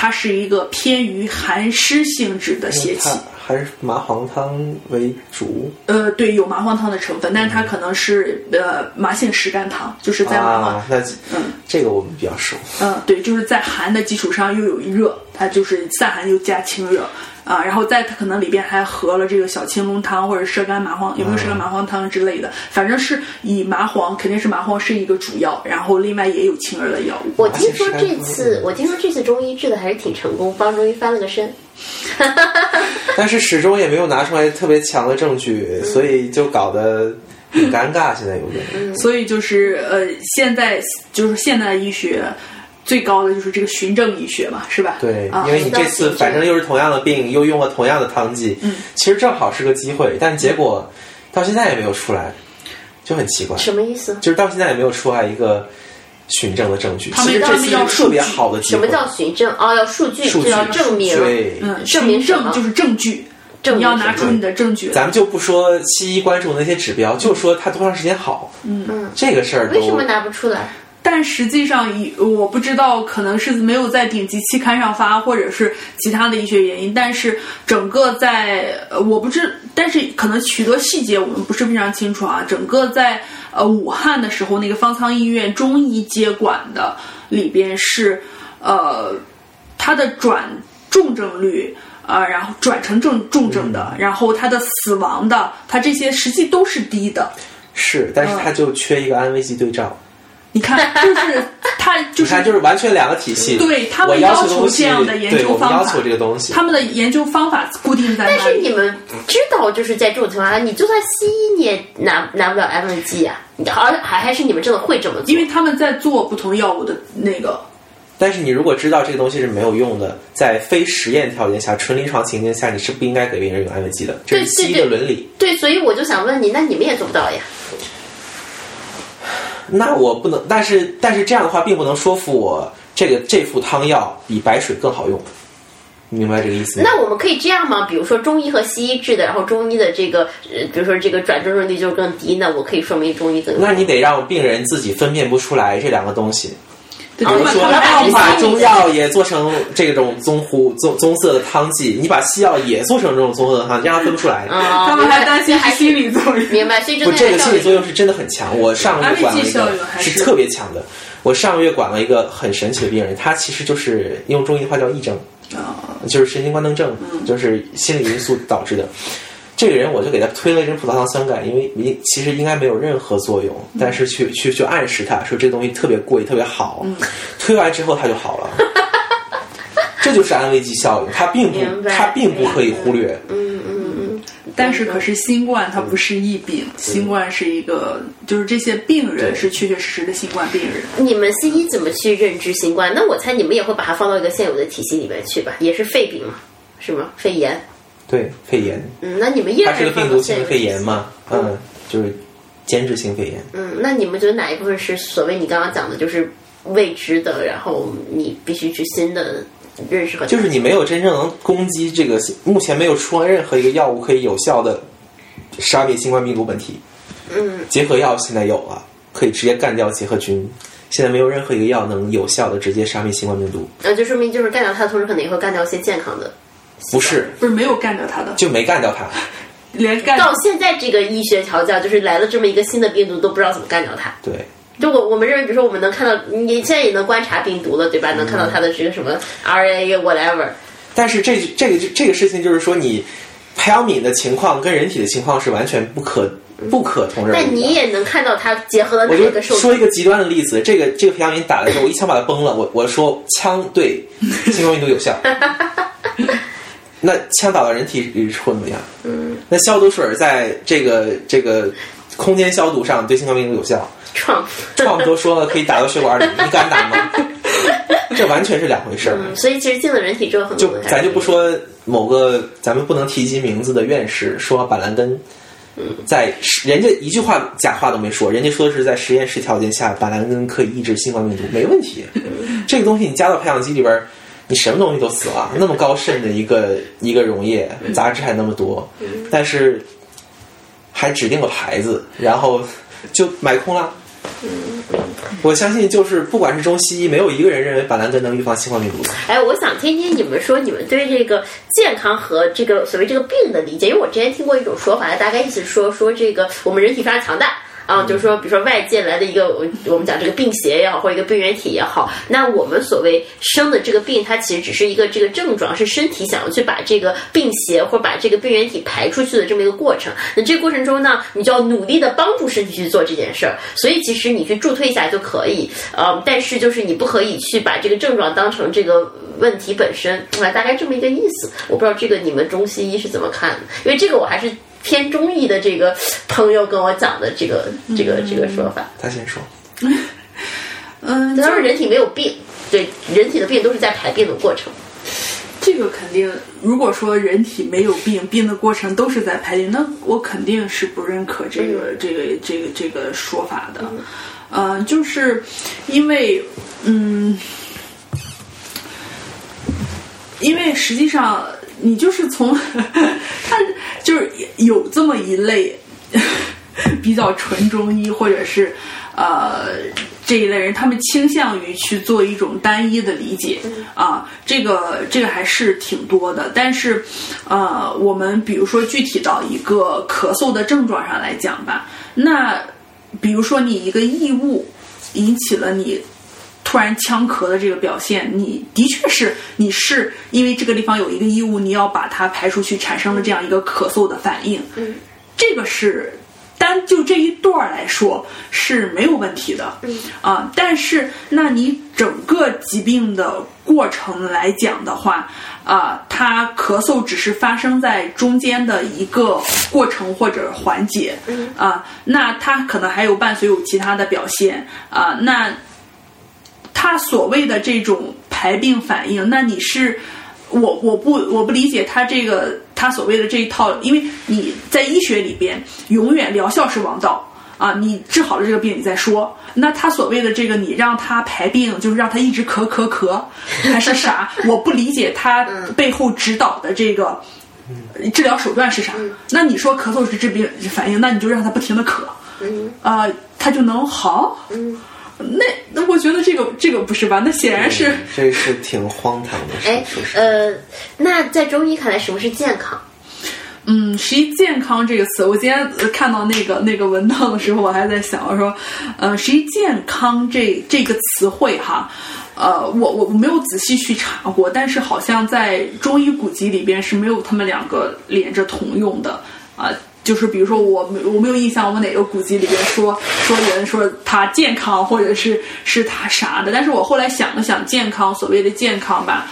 它是一个偏于寒湿性质的邪气它。还是麻黄汤为主呃，对，有麻黄汤的成分，但是它可能是呃麻杏石甘汤，就是在麻黄啊，那嗯这个我们比较熟。嗯，对，就是在寒的基础上又有一热，它就是散寒又加清热啊，然后再它可能里边还合了这个小青龙汤或者射干麻黄，有没有射干麻黄汤之类的？反正是以麻黄，肯定是麻黄是一个主药，然后另外也有清热的药物。我听说这次，我听说这次中医治的还是挺成功，帮中医翻了个身。但是始终也没有拿出来特别强的证据，所以就搞得很尴尬。现在有点，所以就是呃，现在就是现代医学最高的就是这个循证医学嘛，是吧？对，啊因为你这次反正又是同样的病，又用了同样的汤剂，嗯，其实正好是个机会，但结果到现在也没有出来，就很奇怪。什么意思？就是到现在也没有出来一个循证的证据。他们这次要特别好的机会。什么叫循证？哦，要数据，数据要证明。对，嗯，证明证就是证据，证明你要拿出你的证据。咱们就不说西医关注那些指标，就说它多长时间好。嗯，这个事儿都为什么拿不出来？但实际上，以我不知道，可能是没有在顶级期刊上发，或者是其他的医学原因。但是整个在，呃我不知，但是可能许多细节我们不是非常清楚啊。整个在呃武汉的时候，那个方舱医院中医接管的里边是，呃，它的转重症率。啊、然后转成重重症的，然后它的死亡的，它这些实际都是低的。是，但是它就缺一个安慰剂对照。你看，就是 他就是你看，就是完全两个体系。对他们要要求这样的研究方法要求这个东西。他们的研究方法固定在但。是你们知道，就是在这种情况下，你就算西医你也拿拿不了安慰剂啊！你而还还是你们真的会这么做？因为他们在做不同药物的那个，但是你如果知道这个东西是没有用的，在非实验条件下、纯临床情境下，你是不应该给病人用安慰剂的，这是西医的伦理。对，所以我就想问你，那你们也做不到呀？那我不能，但是但是这样的话，并不能说服我这个这副汤药比白水更好用。明白这个意思吗？那我们可以这样吗？比如说中医和西医治的，然后中医的这个，呃，比如说这个转正率就更低，那我可以说明中医更有那你得让病人自己分辨不出来这两个东西。对比如说，你把中药也做成这种棕糊棕棕色的汤剂，你把西药也做成这种棕色的汤剂，让它分不出来。啊，他们还担心还心理作用。明白，所以不，这个心理作用用是真的很强。我上个月管了一个是是特别强的。我上个月管了一个很神奇的病人，他其实就是用中医的话叫癔症，就是神经官能症，就是心理因素导致的。这个人我就给他推了一针葡萄糖酸钙，因为你其实应该没有任何作用，但是去去去暗示他说这东西特别贵，特别好。推完之后他就好了，这就是安慰剂效应，它并不明白它并不可以忽略。嗯嗯但是可是新冠它不是疫病，新冠是一个，就是这些病人是确确实实的新冠病人。你们西医怎么去认知新冠？那我猜你们也会把它放到一个现有的体系里面去吧，也是肺病嘛，是吗？肺炎。对，肺炎，嗯，那你们依它然是个病毒性肺炎？嘛，嗯，就是间质性肺炎。嗯，那你们觉得哪一部分是所谓你刚刚讲的，就是未知的，然后你必须去新的认识和就是你没有真正能攻击这个，目前没有出任何一个药物可以有效的杀灭新冠病毒本体。嗯，结核药现在有了，可以直接干掉结核菌。现在没有任何一个药能有效的直接杀灭新冠病毒，那就说明就是干掉它的同时，可能也会干掉一些健康的。不是不是没有干掉他的，就没干掉他。连干到现在这个医学调教，就是来了这么一个新的病毒，都不知道怎么干掉它。对，就我我们认为，比如说我们能看到，你现在也能观察病毒了，对吧？能看到它的这个什么 RNA whatever。但是这这个这个事情就是说，你培养皿的情况跟人体的情况是完全不可不可同日而语。但你也能看到它结合了哪我就一个受说一个极端的例子，这个这个培养皿打的时候，我一枪把它崩了，我我说枪对新冠病毒有效，那枪打到人体里会怎么样？嗯，那消毒水在这个这个空间消毒上对新冠病毒有效，创。创都说了可以打到血管里，你敢打吗？这完全是两回事儿。嗯，所以其实进了人体之后，就咱就不说某个咱们不能提及名字的院士说板蓝根，在人家一句话假话都没说，人家说的是在实验室条件下板蓝根可以抑制新冠病毒，没问题。这个东西你加到培养基里边儿，你什么东西都死了。那么高渗的一个一个溶液，杂质还那么多，但是还指定个牌子，然后就买空了。我相信，就是不管是中西医，没有一个人认为板蓝根能预防新冠病毒的。哎，我想听听你们说你们对这个健康和这个所谓这个病的理解，因为我之前听过一种说法，大概意思是说说这个我们人体非常强大。啊，就是说，比如说外界来的一个，我我们讲这个病邪也好，或者一个病原体也好，那我们所谓生的这个病，它其实只是一个这个症状，是身体想要去把这个病邪或者把这个病原体排出去的这么一个过程。那这个过程中呢，你就要努力的帮助身体去做这件事儿。所以其实你去助推一下就可以，呃，但是就是你不可以去把这个症状当成这个问题本身，啊，大概这么一个意思。我不知道这个你们中西医是怎么看的，因为这个我还是。偏中医的这个朋友跟我讲的这个这个这个说法，他先说，嗯，他说人体没有病，对，人体的病都是在排病的过程。这个肯定，如果说人体没有病，病的过程都是在排病，那我肯定是不认可这个、这个这个这个说法的。嗯、就是因为，嗯，因为实际上你就是从 他就是有这么一类比较纯中医，或者是呃这一类人，他们倾向于去做一种单一的理解啊，这个这个还是挺多的。但是呃，我们比如说具体到一个咳嗽的症状上来讲吧，那比如说你一个异物引起了你。突然呛咳的这个表现，你的确是你是因为这个地方有一个异物，你要把它排出去，产生了这样一个咳嗽的反应。嗯，这个是单就这一段儿来说是没有问题的。嗯啊，但是那你整个疾病的过程来讲的话，啊，它咳嗽只是发生在中间的一个过程或者环节。嗯啊，那它可能还有伴随有其他的表现啊，那。他所谓的这种排病反应，那你是我我不我不理解他这个他所谓的这一套，因为你在医学里边永远疗效是王道啊，你治好了这个病你再说。那他所谓的这个你让他排病，就是让他一直咳咳咳，还是啥？我不理解他背后指导的这个治疗手段是啥？那你说咳嗽是治病反应，那你就让他不停的咳，嗯啊、他就能好？嗯那那我觉得这个这个不是吧？那显然是。这是挺荒唐的。哎，呃，那在中医看来，什么是健康？嗯，实际“健康”这个词，我今天看到那个那个文档的时候，我还在想，我说，呃，实际“健康”这这个词汇哈，呃，我我我没有仔细去查过，但是好像在中医古籍里边是没有他们两个连着同用的啊。就是比如说，我没我没有印象，我哪个古籍里边说说人说他健康，或者是是他啥的。但是我后来想了想，健康所谓的健康吧。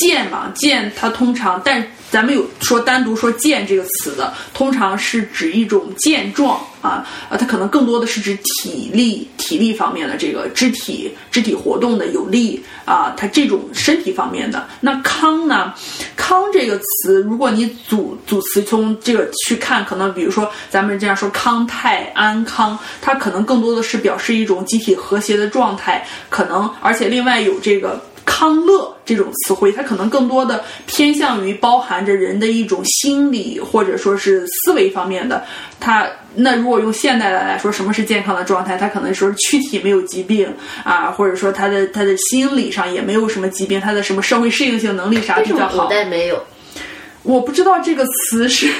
健嘛，健它通常，但咱们有说单独说健这个词的，通常是指一种健壮啊啊，它可能更多的是指体力、体力方面的这个肢体、肢体活动的有力啊，它这种身体方面的。那康呢？康这个词，如果你组组词从这个去看，可能比如说咱们这样说康泰、安康，它可能更多的是表示一种机体和谐的状态，可能而且另外有这个。康乐这种词汇，它可能更多的偏向于包含着人的一种心理或者说是思维方面的。它那如果用现代的来说，什么是健康的状态？它可能说躯体没有疾病啊，或者说他的他的心理上也没有什么疾病，他的什么社会适应性能力啥比较好。古代没有，我不知道这个词是。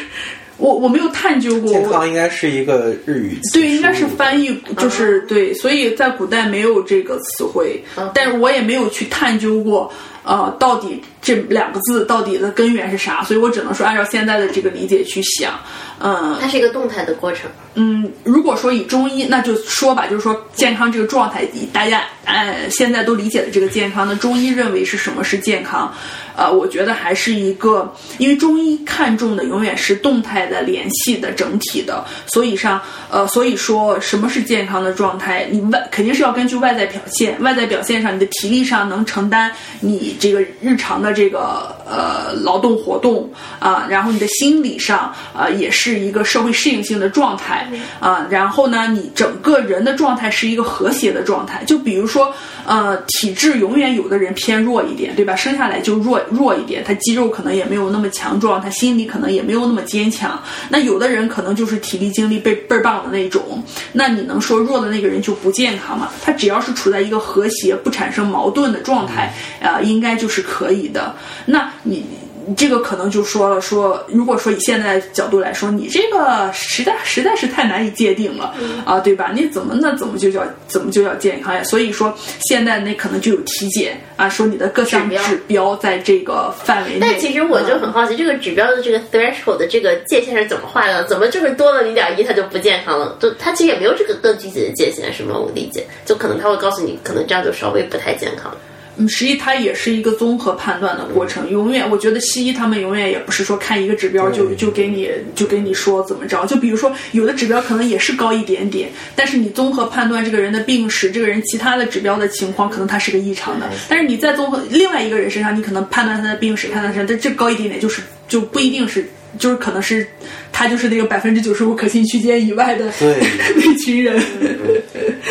我我没有探究过，健康应该是一个日语词，对，应该是翻译，就是对，所以在古代没有这个词汇，但是我也没有去探究过，呃，到底这两个字到底的根源是啥，所以我只能说按照现在的这个理解去想，嗯，它是一个动态的过程，嗯，如果说以中医，那就说吧，就是说健康这个状态，以大家呃现在都理解的这个健康，那中医认为是什么是健康？呃，我觉得还是一个，因为中医看重的永远是动态的、联系的、整体的，所以上，呃，所以说什么是健康的状态？你外肯定是要根据外在表现，外在表现上，你的体力上能承担你这个日常的这个呃劳动活动啊，然后你的心理上啊也是一个社会适应性的状态啊，然后呢，你整个人的状态是一个和谐的状态。就比如说，呃，体质永远有的人偏弱一点，对吧？生下来就弱。弱一点，他肌肉可能也没有那么强壮，他心理可能也没有那么坚强。那有的人可能就是体力精力倍倍儿棒的那种。那你能说弱的那个人就不健康吗？他只要是处在一个和谐、不产生矛盾的状态，呃，应该就是可以的。那你。你这个可能就说了，说如果说以现在角度来说，你这个实在实在是太难以界定了啊，对吧？你怎么那怎么就叫怎么就叫健康呀？所以说现在那可能就有体检啊，说你的各项指标在这个范围内。但其实我就很好奇，这个指标的这个 threshold 的这个界限是怎么画的？怎么就是多了零点一它就不健康了？就它其实也没有这个更具体的界限，是吗？我理解，就可能他会告诉你，可能这样就稍微不太健康。嗯，实际它也是一个综合判断的过程。永远，我觉得西医他们永远也不是说看一个指标就就给你就给你说怎么着。就比如说，有的指标可能也是高一点点，但是你综合判断这个人的病史，这个人其他的指标的情况，可能他是个异常的。但是你在综合另外一个人身上，你可能判断他的病史，判断他这这高一点点，就是就不一定是。就是可能是他就是那个百分之九十五可信区间以外的 那群人，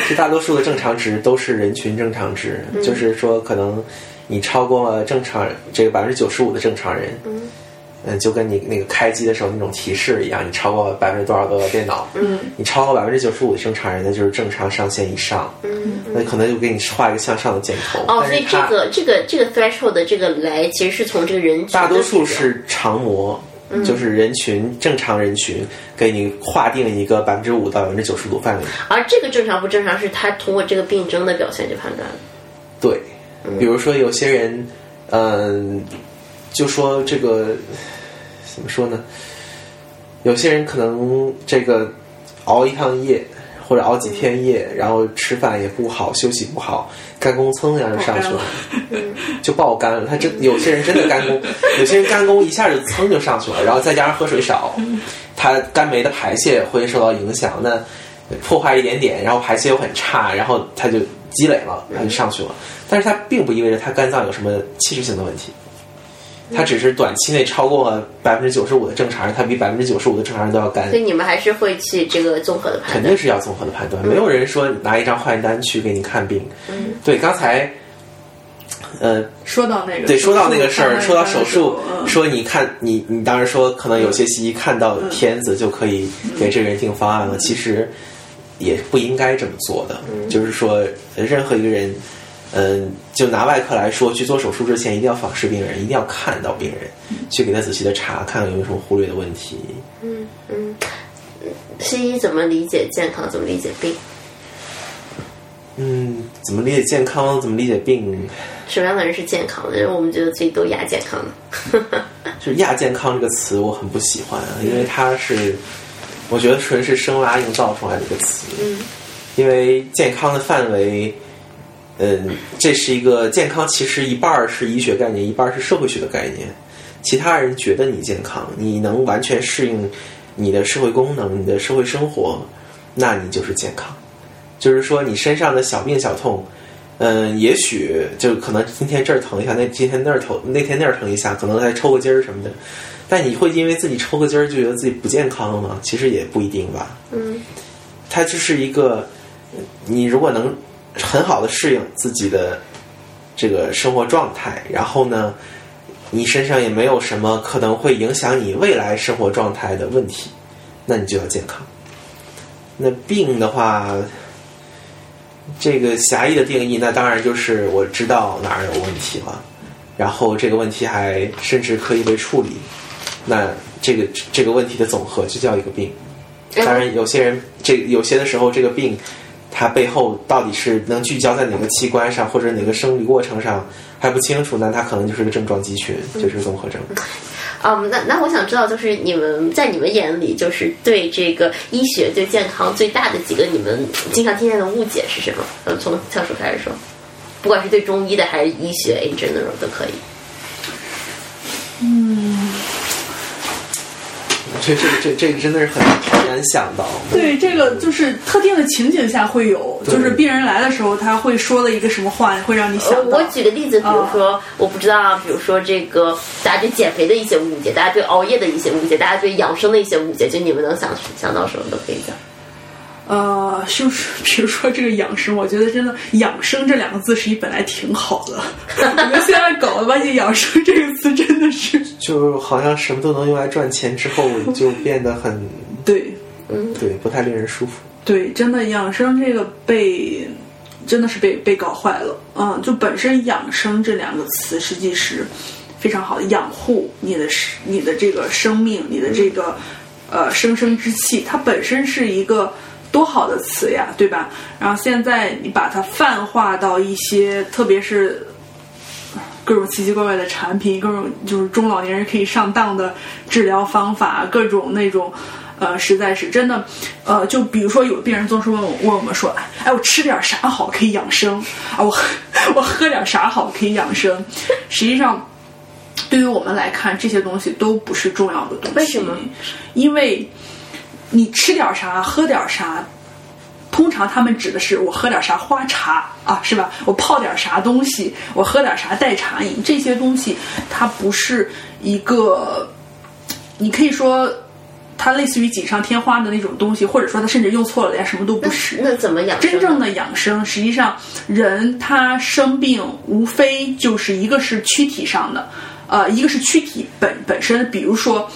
这大多数的正常值都是人群正常值，就是说可能你超过了正常这个百分之九十五的正常人，嗯，就跟你那个开机的时候那种提示一样，你超过百分之多少个电脑，嗯，你超过百分之九十五的正常人，那就是正常上限以上，嗯，那可能就给你画一个向上的箭头。哦，所以这个这个这个 threshold 的这个来，其实是从这个人大多数是常模。就是人群正常人群给你划定一个百分之五到百分之九十度范围，而这个正常不正常是他通过这个病症的表现去判断。对，比如说有些人，嗯，就说这个怎么说呢？有些人可能这个熬一趟夜。或者熬几天夜，然后吃饭也不好，休息不好，肝功噌一下就上去了，就爆肝了。他真有些人真的肝功，有些人肝功一下就噌就上去了，然后再加上喝水少，他肝酶的排泄会受到影响，那破坏一点点，然后排泄又很差，然后他就积累了，他就上去了。但是它并不意味着他肝脏有什么器质性的问题。它只是短期内超过了百分之九十五的正常人，它比百分之九十五的正常人都要干。所以你们还是会去这个综合的判断。肯定是要综合的判断，没有人说拿一张化验单去给你看病。嗯，对，刚才，呃，说到那个，对，说到那个事儿，说到手术，说你看你你当时说可能有些西医看到片子就可以给这个人定方案了，其实。也不应该这么做的。就是说，任何一个人，嗯，就拿外科来说，去做手术之前一定要访视病人，一定要看到病人，去给他仔细的查，看看有没有什么忽略的问题。嗯嗯，西医怎么理解健康？怎么理解病？嗯，怎么理解健康？怎么理解病？什么样的人是健康的？人我们觉得自己都亚健康的。就是亚健康这个词，我很不喜欢，因为它是，我觉得纯是生拉硬造出来的一个词。嗯，因为健康的范围，嗯，这是一个健康，其实一半儿是医学概念，一半儿是社会学的概念。其他人觉得你健康，你能完全适应你的社会功能、你的社会生活，那你就是健康。就是说，你身上的小病小痛，嗯，也许就可能今天这儿疼一下，那今天那儿疼，那天那儿疼一下，可能还抽个筋儿什么的。但你会因为自己抽个筋儿就觉得自己不健康了吗？其实也不一定吧。嗯，它就是一个，你如果能很好的适应自己的这个生活状态，然后呢，你身上也没有什么可能会影响你未来生活状态的问题，那你就要健康。那病的话。这个狭义的定义，那当然就是我知道哪儿有问题了，然后这个问题还甚至可以被处理，那这个这个问题的总和就叫一个病。当然，有些人这有些的时候，这个病它背后到底是能聚焦在哪个器官上，或者哪个生理过程上还不清楚，那它可能就是个症状集群，就是综合症。嗯，那那我想知道，就是你们在你们眼里，就是对这个医学、对健康最大的几个你们经常听见的误解是什么？呃，从教授开始说，不管是对中医的还是医学 in general 都可以。这这这这个真的是很难想到。对，这个就是特定的情景下会有，就是病人来的时候，他会说的一个什么话，会让你想到。我举个例子，比如说，我不知道啊，比如说这个大家对减肥的一些误解，大家对熬夜的一些误解，大家对养生的一些误解，就你们能想想到什么都可以讲。呃，就是比如说这个养生，我觉得真的“养生”这两个字是一本来挺好的，我们现在搞的发现“养生”这个词真的是，就好像什么都能用来赚钱，之后就变得很 对，嗯，对，不太令人舒服。对，真的养生这个被真的是被被搞坏了。嗯，就本身“养生”这两个词实际是非常好的，养护你的你的这个生命，你的这个呃生生之气，它本身是一个。多好的词呀，对吧？然后现在你把它泛化到一些，特别是各种奇奇怪怪的产品，各种就是中老年人可以上当的治疗方法，各种那种，呃，实在是真的，呃，就比如说有病人总是问我问我们说，哎，我吃点啥好可以养生啊？我 我喝点啥好可以养生？实际上，对于我们来看，这些东西都不是重要的东西。为什么？因为。你吃点啥，喝点啥，通常他们指的是我喝点啥花茶啊，是吧？我泡点啥东西，我喝点啥代茶饮，这些东西它不是一个，你可以说它类似于锦上添花的那种东西，或者说它甚至用错了，连什么都不是。那怎么养？真正的养生，实际上人他生病，无非就是一个是躯体上的，呃，一个是躯体本本身，比如说。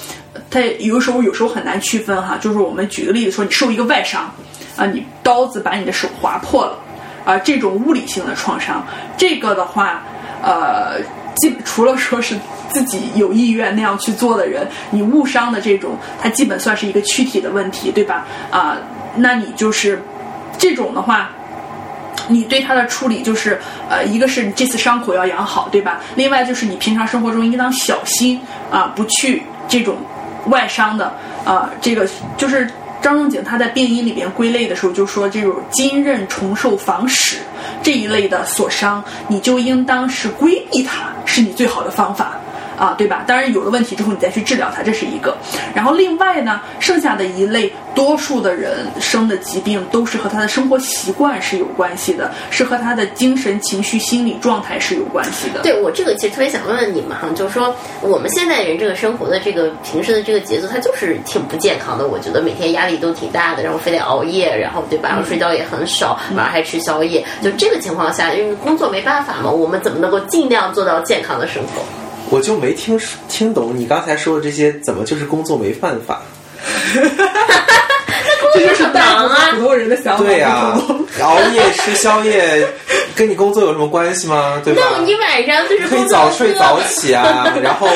它有时候有时候很难区分哈，就是我们举个例子说，你受一个外伤，啊，你刀子把你的手划破了，啊，这种物理性的创伤，这个的话，呃，基除了说是自己有意愿那样去做的人，你误伤的这种，它基本算是一个躯体的问题，对吧？啊，那你就是这种的话，你对它的处理就是，呃，一个是你这次伤口要养好，对吧？另外就是你平常生活中应当小心啊，不去这种。外伤的啊，这个就是张仲景他在病因里边归类的时候就说，这种筋韧重受房室这一类的所伤，你就应当是规避它，是你最好的方法。啊，对吧？当然有了问题之后，你再去治疗它，这是一个。然后另外呢，剩下的一类，多数的人生的疾病都是和他的生活习惯是有关系的，是和他的精神、情绪、心理状态是有关系的。对我这个其实特别想问问你们哈，就是说我们现在人这个生活的这个平时的这个节奏，它就是挺不健康的。我觉得每天压力都挺大的，然后非得熬夜，然后对吧？然后睡觉也很少，晚上还吃宵夜。就这个情况下，因为工作没办法嘛，我们怎么能够尽量做到健康的生活？我就没听听懂你刚才说的这些，怎么就是工作没办法？这就是大普通人人的想法对呀。熬夜吃宵夜跟你工作有什么关系吗？对吧？那你晚上就是可以早睡早起啊，然后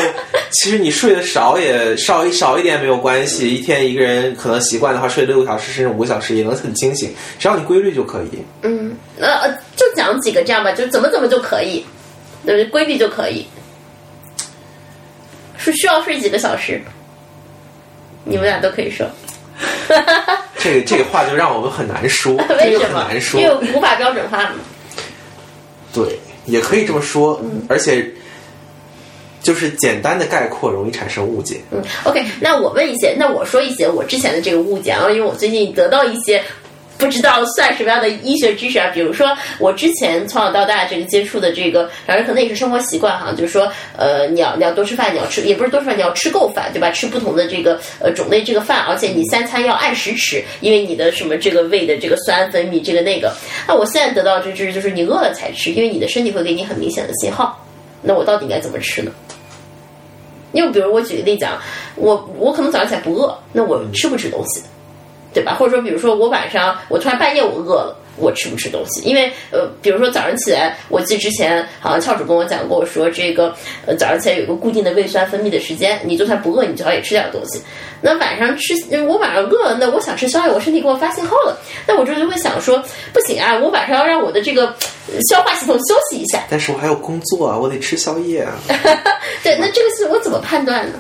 其实你睡得少也少一少一点没有关系，一天一个人可能习惯的话睡六个小时甚至五个小时也能很清醒，只要你规律就可以。嗯，呃，呃就讲几个这样吧，就怎么怎么就可以，就是规律就可以。是需要睡几个小时？你们俩都可以说，这个这个话就让我们很难说，这个为什么？很难说因。为无法标准化嘛。对，也可以这么说，嗯而且就是简单的概括容易产生误解。嗯，OK，那我问一些，那我说一些我之前的这个误解啊，因为我最近得到一些不知道算什么样的医学知识啊，比如说我之前从小到大这个接触的这个，反正可能也是生活习惯哈，就是说呃，你要你要多吃饭，你要吃也不是多吃饭，你要吃够饭，对吧？吃不同的这个呃种类这个饭，而且你三餐要按时吃，因为你的什么这个胃的这个酸分泌这个那个。那我现在得到这知识就是你饿了才吃，因为你的身体会给你很明显的信号。那我到底应该怎么吃呢？因为比如我举个例子啊，我我可能早上起来不饿，那我吃不吃东西，对吧？或者说，比如说我晚上我突然半夜我饿了，我吃不吃东西？因为呃，比如说早上起来，我记得之前好像翘楚跟我讲过，说这个呃早上起来有一个固定的胃酸分泌的时间，你就算不饿，你最好也吃点东西。那晚上吃，我晚上饿了，那我想吃宵夜，我身体给我发信号了，那我这就会想说，不行啊，我晚上要让我的这个呃消化系统休息一下。但是我还有工作啊，我得吃宵夜啊。对，那这个是我怎么判断呢？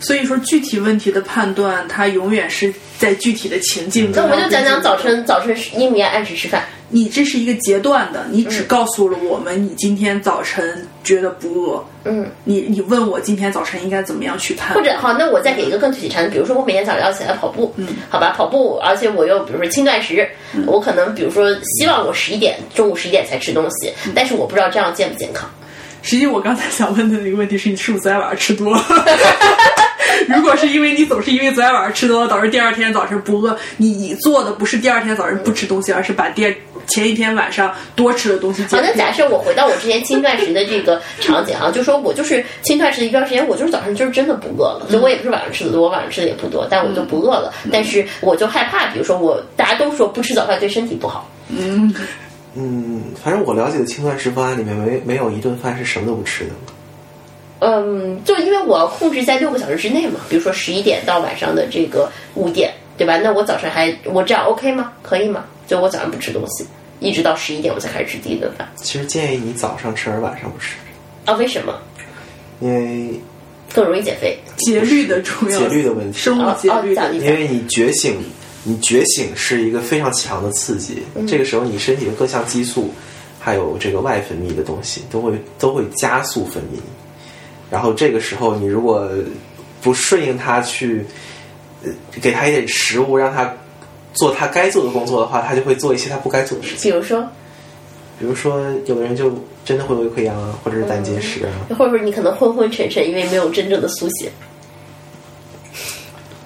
所以说，具体问题的判断，它永远是在具体的情境中。那我们就讲讲早晨，早晨应不应该按时吃饭？你这是一个阶段的，你只告诉了我们你今天早晨觉得不饿，嗯，你你问我今天早晨应该怎么样去判。或者好，那我再给一个更具体场景，比如说我每天早上要起来跑步，嗯，好吧，跑步，而且我又比如说轻断食，我可能比如说希望我十一点中午十一点才吃东西，但是我不知道这样健不健康。实际我刚才想问的那个问题是你是不是昨天晚上吃多了？如果是因为你总是因为昨天晚上吃多了，导致第二天早晨不饿，你你做的不是第二天早晨不吃东西，而是把第二前一天晚上多吃的东西好，减掉那假。设我回到我之前轻断食的这个场景啊，就说我就是轻断食的一段时间，我就是早上就是真的不饿了，就我也不是晚上吃的多，我晚上吃的也不多，但我就不饿了，但是我就害怕，比如说我大家都说不吃早饭对身体不好，嗯，嗯，反正我了解的轻断食方案里面没没有一顿饭是什么都不吃的。嗯，就因为我要控制在六个小时之内嘛，比如说十一点到晚上的这个五点，对吧？那我早上还我这样 OK 吗？可以吗？就我早上不吃东西，一直到十一点我才开始吃第一顿饭其实建议你早上吃，而晚上不吃，啊？为什么？因为更容易减肥节律的重要节律的问题。生物节律因为你觉醒，你觉醒是一个非常强的刺激，这个时候你身体的各项激素，还有这个外分泌的东西，都会都会加速分泌。然后这个时候，你如果不顺应它去，呃，给它一点食物，让它做它该做的工作的话，它就会做一些它不该做的事情。比如说，比如说，有的人就真的会胃溃疡啊，或者是胆结石啊。或者说你可能昏昏沉沉，因为没有真正的苏醒。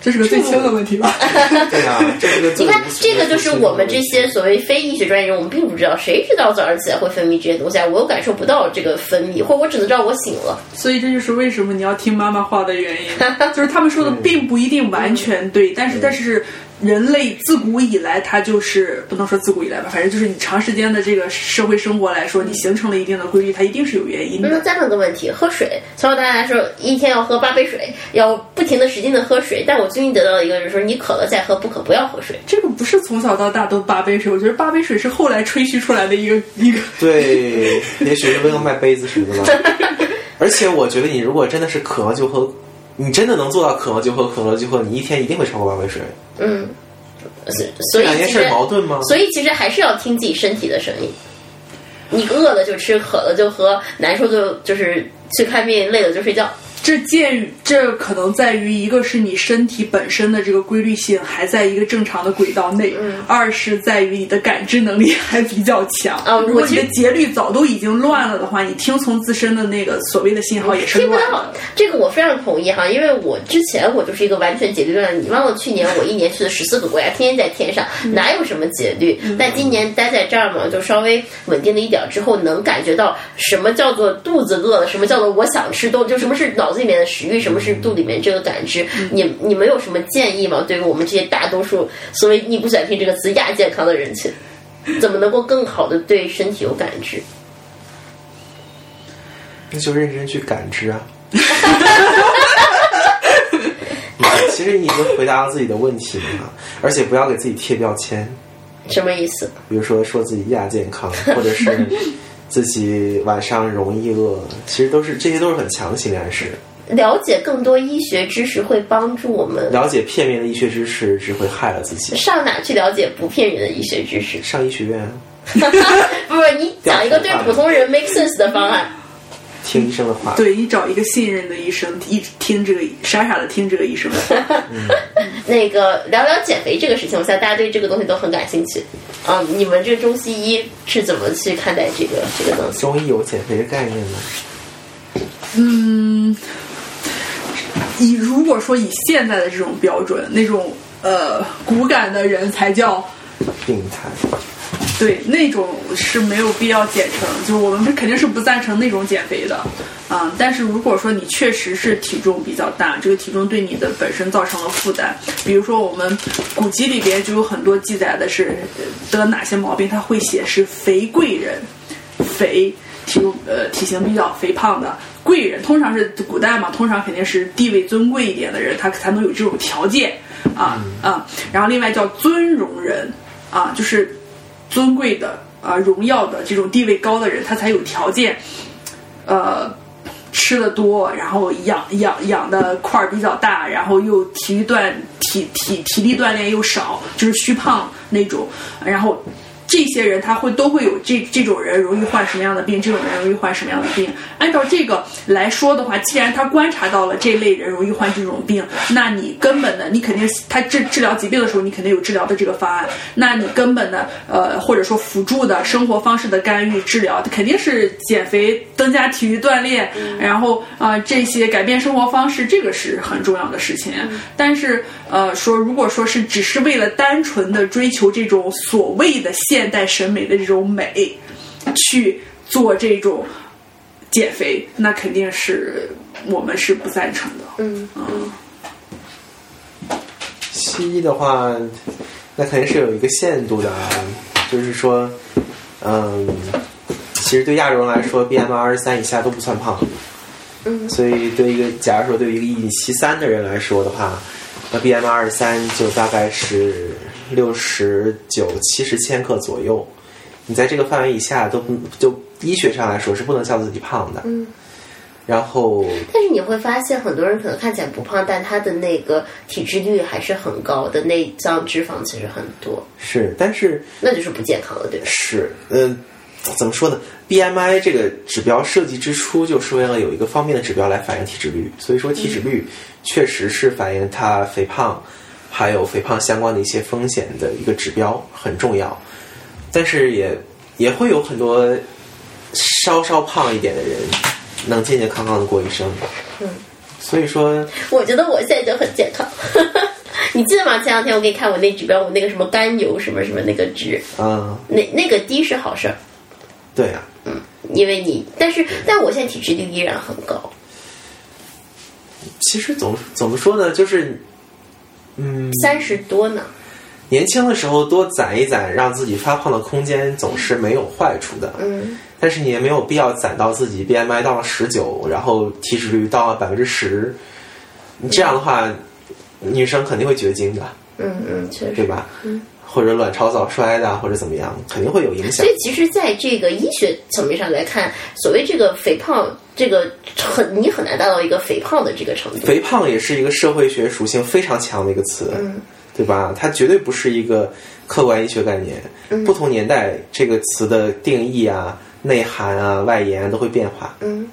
这是个最轻的问题吧？对啊，这是个 你看这个就是我们这些所谓非医学专业人，我们并不知道，谁知道早上起来会分泌这些东西啊？我又感受不到这个分泌，或者我只能知道我醒了。所以这就是为什么你要听妈妈话的原因，就是他们说的并不一定完全对，但是但是人类自古以来，它就是不能说自古以来吧，反正就是你长时间的这个社会生活来说，你形成了一定的规律，它一定是有原因那的。再问个问题，喝水，从小到大来说，一天要喝八杯水，要不停的使劲的喝水。但我最近得到的一个就是说，你渴了再喝，不渴不要喝水。这个不是从小到大都八杯水，我觉得八杯水是后来吹嘘出来的一个一个。对，也许是为了卖杯子什么的吧。而且我觉得，你如果真的是渴了就喝，你真的能做到渴了就喝，渴了就喝，你一天一定会超过八杯水。嗯，所所以两件事矛盾吗？所以其实还是要听自己身体的声音。你饿了就吃，渴了就喝，难受就就是去看病，累了就睡觉。这鉴于这可能在于一个是你身体本身的这个规律性还在一个正常的轨道内，二是在于你的感知能力还比较强。啊如果你的节律早都已经乱了的话，你听从自身的那个所谓的信号也是听不到乱的。，这个我非常同意哈，因为我之前我就是一个完全节律乱的。你忘了去年我一年去了十四个国家，天天在天上，哪有什么节律？但今年待在这儿嘛，就稍微稳定了一点儿之后，能感觉到什么叫做肚子饿了，什么叫做我想吃东，就什么是脑里面的食欲，什么是肚里面这个感知？你你们有什么建议吗？对于我们这些大多数所谓你不喜欢听这个词亚健康的人群，怎么能够更好的对身体有感知？那就认真去感知啊。其实你已经回答了自己的问题了，而且不要给自己贴标签。什么意思？比如说说自己亚健康，或者是自己晚上容易饿，其实都是这些都是很强心理暗示。了解更多医学知识会帮助我们。了解片面的医学知识只会害了自己。上哪去了解不骗人的医学知识？上医学院。不是你讲一个 对普通人 make sense 的方案。听医生的话，对你找一个信任的医生，一听这个傻傻的听这个医生的话。那个聊聊减肥这个事情，我想大家对这个东西都很感兴趣。嗯，你们这中西医是怎么去看待这个这个东西？中医有减肥的概念吗？嗯，以如果说以现在的这种标准，那种呃骨感的人才叫病态。对，那种是没有必要减成，就我们肯定是不赞成那种减肥的，啊，但是如果说你确实是体重比较大，这个体重对你的本身造成了负担，比如说我们古籍里边就有很多记载的是得哪些毛病，他会写是肥贵人，肥体重呃体型比较肥胖的贵人，通常是古代嘛，通常肯定是地位尊贵一点的人，他才能有这种条件啊啊，然后另外叫尊荣人啊，就是。尊贵的啊，荣耀的这种地位高的人，他才有条件，呃，吃的多，然后养养养的块儿比较大，然后又体育锻体体体力锻炼又少，就是虚胖那种，然后。这些人他会都会有这这种人容易患什么样的病，这种人容易患什么样的病。按照这个来说的话，既然他观察到了这类人容易患这种病，那你根本的你肯定他治治疗疾病的时候，你肯定有治疗的这个方案。那你根本的呃或者说辅助的生活方式的干预治疗，肯定是减肥、增加体育锻炼，然后啊这些改变生活方式，这个是很重要的事情。但是呃说如果说是只是为了单纯的追求这种所谓的现现代审美的这种美，去做这种减肥，那肯定是我们是不赞成的。嗯嗯。西医的话，那肯定是有一个限度的，就是说，嗯，其实对亚洲人来说，BMI 二十三以下都不算胖。嗯。所以，对一个假如说对于一个一米七三的人来说的话，那 BMI 二十三就大概是。六十九七十千克左右，你在这个范围以下都不就医学上来说是不能叫自己胖的。嗯，然后，但是你会发现很多人可能看起来不胖，但他的那个体脂率还是很高的，内脏脂肪其实很多。是，但是那就是不健康了，对吧？是，嗯，怎么说呢？BMI 这个指标设计之初就是为了有一个方面的指标来反映体脂率，所以说体脂率确实是反映他肥胖。还有肥胖相关的一些风险的一个指标很重要，但是也也会有很多稍稍胖一点的人能健健康康的过一生。嗯，所以说，我觉得我现在就很健康。你记得吗？前两天我给你看我那指标，我那个什么甘油什么什么那个值，啊，那那个低是好事儿。对呀，嗯，因为你，但是但我现在体脂率依然很高。其实总怎么说呢，就是。嗯，三十多呢。年轻的时候多攒一攒，让自己发胖的空间总是没有坏处的。嗯，但是你也没有必要攒到自己 BMI 到了十九，然后体脂率到了百分之十。你这样的话，女生肯定会绝经的。嗯嗯，确实，对吧？嗯。或者卵巢早衰的，或者怎么样，肯定会有影响。所以，其实，在这个医学层面上来看，所谓这个肥胖，这个很你很难达到一个肥胖的这个程度。肥胖也是一个社会学属性非常强的一个词，嗯，对吧？它绝对不是一个客观医学概念。不同年代，这个词的定义啊、内涵啊、外延都会变化。嗯，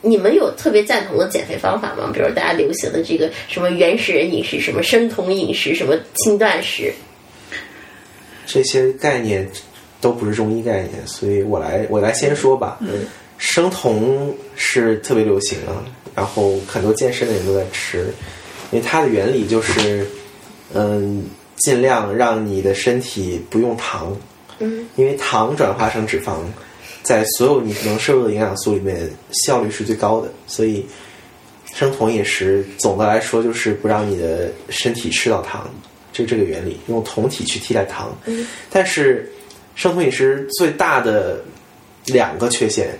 你们有特别赞同的减肥方法吗？比如大家流行的这个什么原始人饮食、什么生酮饮食、什么轻断食。这些概念都不是中医概念，所以我来我来先说吧。嗯，生酮是特别流行啊，然后很多健身的人都在吃，因为它的原理就是，嗯，尽量让你的身体不用糖。嗯，因为糖转化成脂肪，在所有你能摄入的营养素里面效率是最高的，所以，生酮饮食总的来说就是不让你的身体吃到糖，就这个原理，用酮体去替代糖。但是生酮饮食最大的两个缺陷，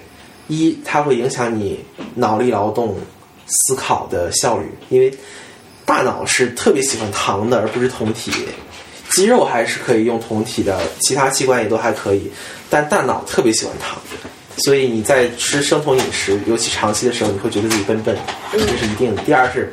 一它会影响你脑力劳动、思考的效率，因为大脑是特别喜欢糖的，而不是酮体。肌肉还是可以用酮体的，其他器官也都还可以，但大脑特别喜欢糖，所以你在吃生酮饮食，尤其长期的时候，你会觉得自己笨笨，这是一定的。第二是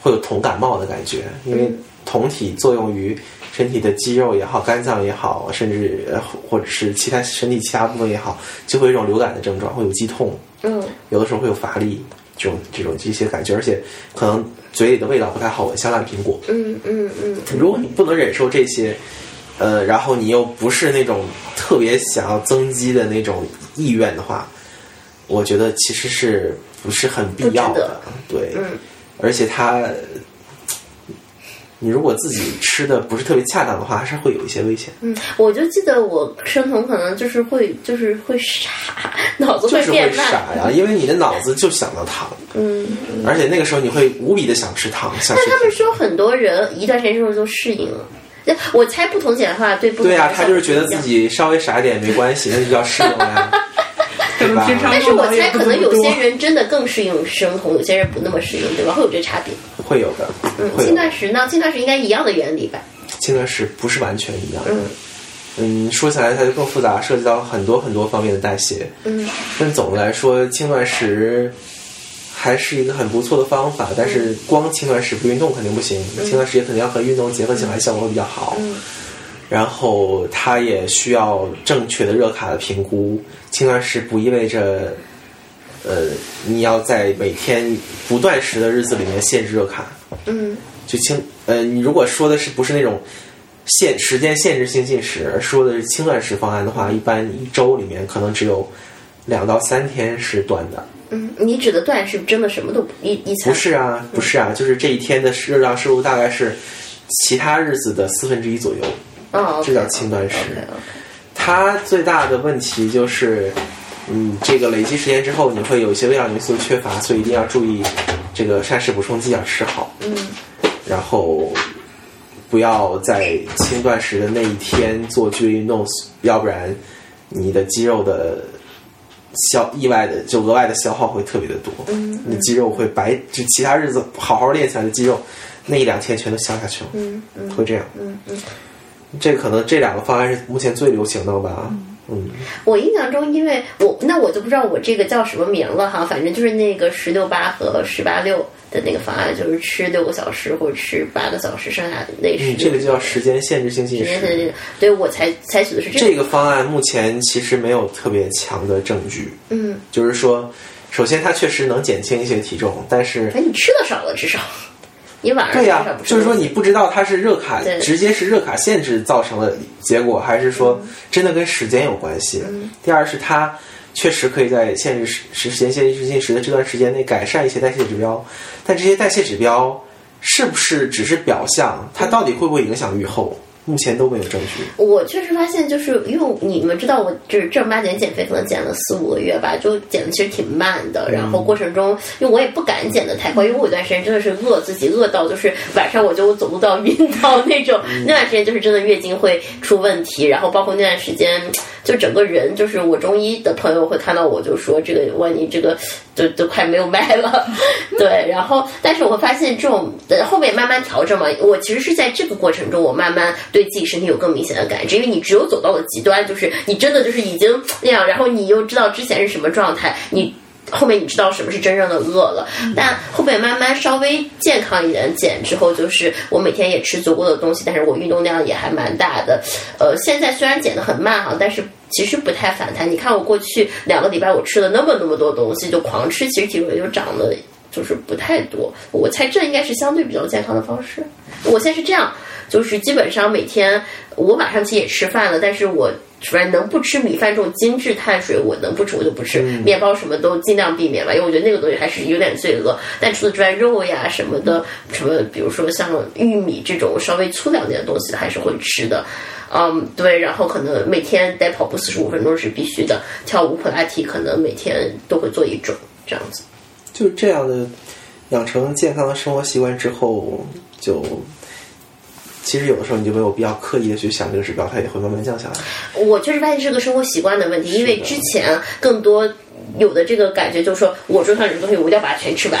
会有酮感冒的感觉，因为酮体作用于身体的肌肉也好、肝脏也好，甚至呃或者是其他身体其他部分也好，就会有一种流感的症状，会有肌痛，嗯，有的时候会有乏力，这种这种这些感觉，而且可能嘴里的味道不太好闻，像烂苹果。嗯嗯嗯，如果你不能忍受这些，呃，然后你又不是那种特别想要增肌的那种意愿的话，我觉得其实是不是很必要的？对，嗯。而且它，你如果自己吃的不是特别恰当的话，还是会有一些危险。嗯，我就记得我生酮可能就是会就是会傻，脑子就是会变慢。傻呀，因为你的脑子就想到糖，嗯，而且那个时候你会无比的想吃糖，想吃但他们说很多人一段时间之后就适应了。我猜不同减的话，对不同对呀、的他就是觉得自己稍微傻一点没关系，那就叫适应呀，但是我猜可能有些人人真的更适应生酮，有些人不那么适应，对吧？会有这差别。会有的，嗯。轻断食呢？轻断食应该一样的原理吧？轻断食不是完全一样的。嗯嗯，说起来它就更复杂，涉及到很多很多方面的代谢。嗯但总的来说，轻断食还是一个很不错的方法。但是光轻断食不运动肯定不行，轻断食也肯定要和运动结合起来，效果会比较好。嗯然后它也需要正确的热卡的评估。轻断食不意味着，呃，你要在每天不断食的日子里面限制热卡。嗯就轻呃，你如果说的是不是那种限时间限制性进食，而说的是轻断食方案的话，一般一周里面可能只有两到三天是断的。嗯，你指的断是真的什么都不一一餐不是啊，不是啊，就是这一天的热量摄入大概是其他日子的四分之一左右，哦，这叫轻断食。它最大的问题就是，嗯，这个累积时间之后，你会有一些微量元素缺乏，所以一定要注意这个膳食补充剂要吃好。嗯然后不要在轻断食的那一天做剧烈运动，要不然你的肌肉的消意外的就额外的消耗会特别的多，嗯你肌肉会白，就其他日子好好练起来的肌肉，那一两天全都消下去了，嗯嗯会这样。嗯嗯。这可能这两个方案是目前最流行的吧，嗯，我印象中，因为我那我就不知道我这个叫什么名了哈，反正就是那个十六八和十八六的那个方案，就是吃六个小时或者吃八个小时，剩下那是嗯，这个就叫时间限制性进食。时间对对，我采采取的是这这个方案目前其实没有特别强的证据，嗯，就是说，首先它确实能减轻一些体重，但是哎，你吃的少了，至少你晚上对呀、就是说你不知道它是热卡对直接是热卡限制造成的结果，还是说真的跟时间有关系。嗯第二是它确实可以在限制时时间限制进食的这段时间内改善一些代谢指标，但这些代谢指标是不是只是表象？它到底会不会影响预后？目前都没有证据。我确实发现，就是因为你们知道，我就是正儿八经减肥，可能减了四五个月吧，就减的其实挺慢的。然后过程中，因为我也不敢减的太快，因为我有段时间真的是饿自己，饿到就是晚上我就走路都要晕倒那种。那段时间就是真的月经会出问题，然后包括那段时间，就整个人就是我中医的朋友会看到我就说这个万一这个就都快没有卖了，对。然后但是我会发现这种呃后面慢慢调整嘛，我其实是在这个过程中，我慢慢对自己身体有更明显的感知，因为你只有走到了极端，就是你真的就是已经那样，然后你又知道之前是什么状态，你。后面你知道什么是真正的饿了，但后面慢慢稍微健康一点减之后，就是我每天也吃足够的东西，但是我运动量也还蛮大的。呃，现在虽然减的很慢哈，但是其实不太反弹。你看我过去两个礼拜我吃了那么那么多东西，就狂吃，其实体重也就长得就是不太多。我猜这应该是相对比较健康的方式。我现在是这样，就是基本上每天我晚上其实也吃饭了，但是我反正能不吃米饭这种精致碳水，我能不吃我就不吃，面包什么都尽量避免吧，因为我觉得那个东西还是有点罪恶。但除此之外，肉呀什么的，什么比如说像玉米这种稍微粗粮点的东西，还是会吃的。嗯，对，然后可能每天得跑步四十五分钟是必须的，跳舞、普拉提可能每天都会做一种这样子。就是这样的养成健康的生活习惯之后，就其实有的时候你就没有必要刻意的去想这个指标，它也会慢慢降下来。我确实发现是个生活习惯的问题，因为之前更多有的这个感觉就是说，我桌上这个东西我一定要把它全吃完，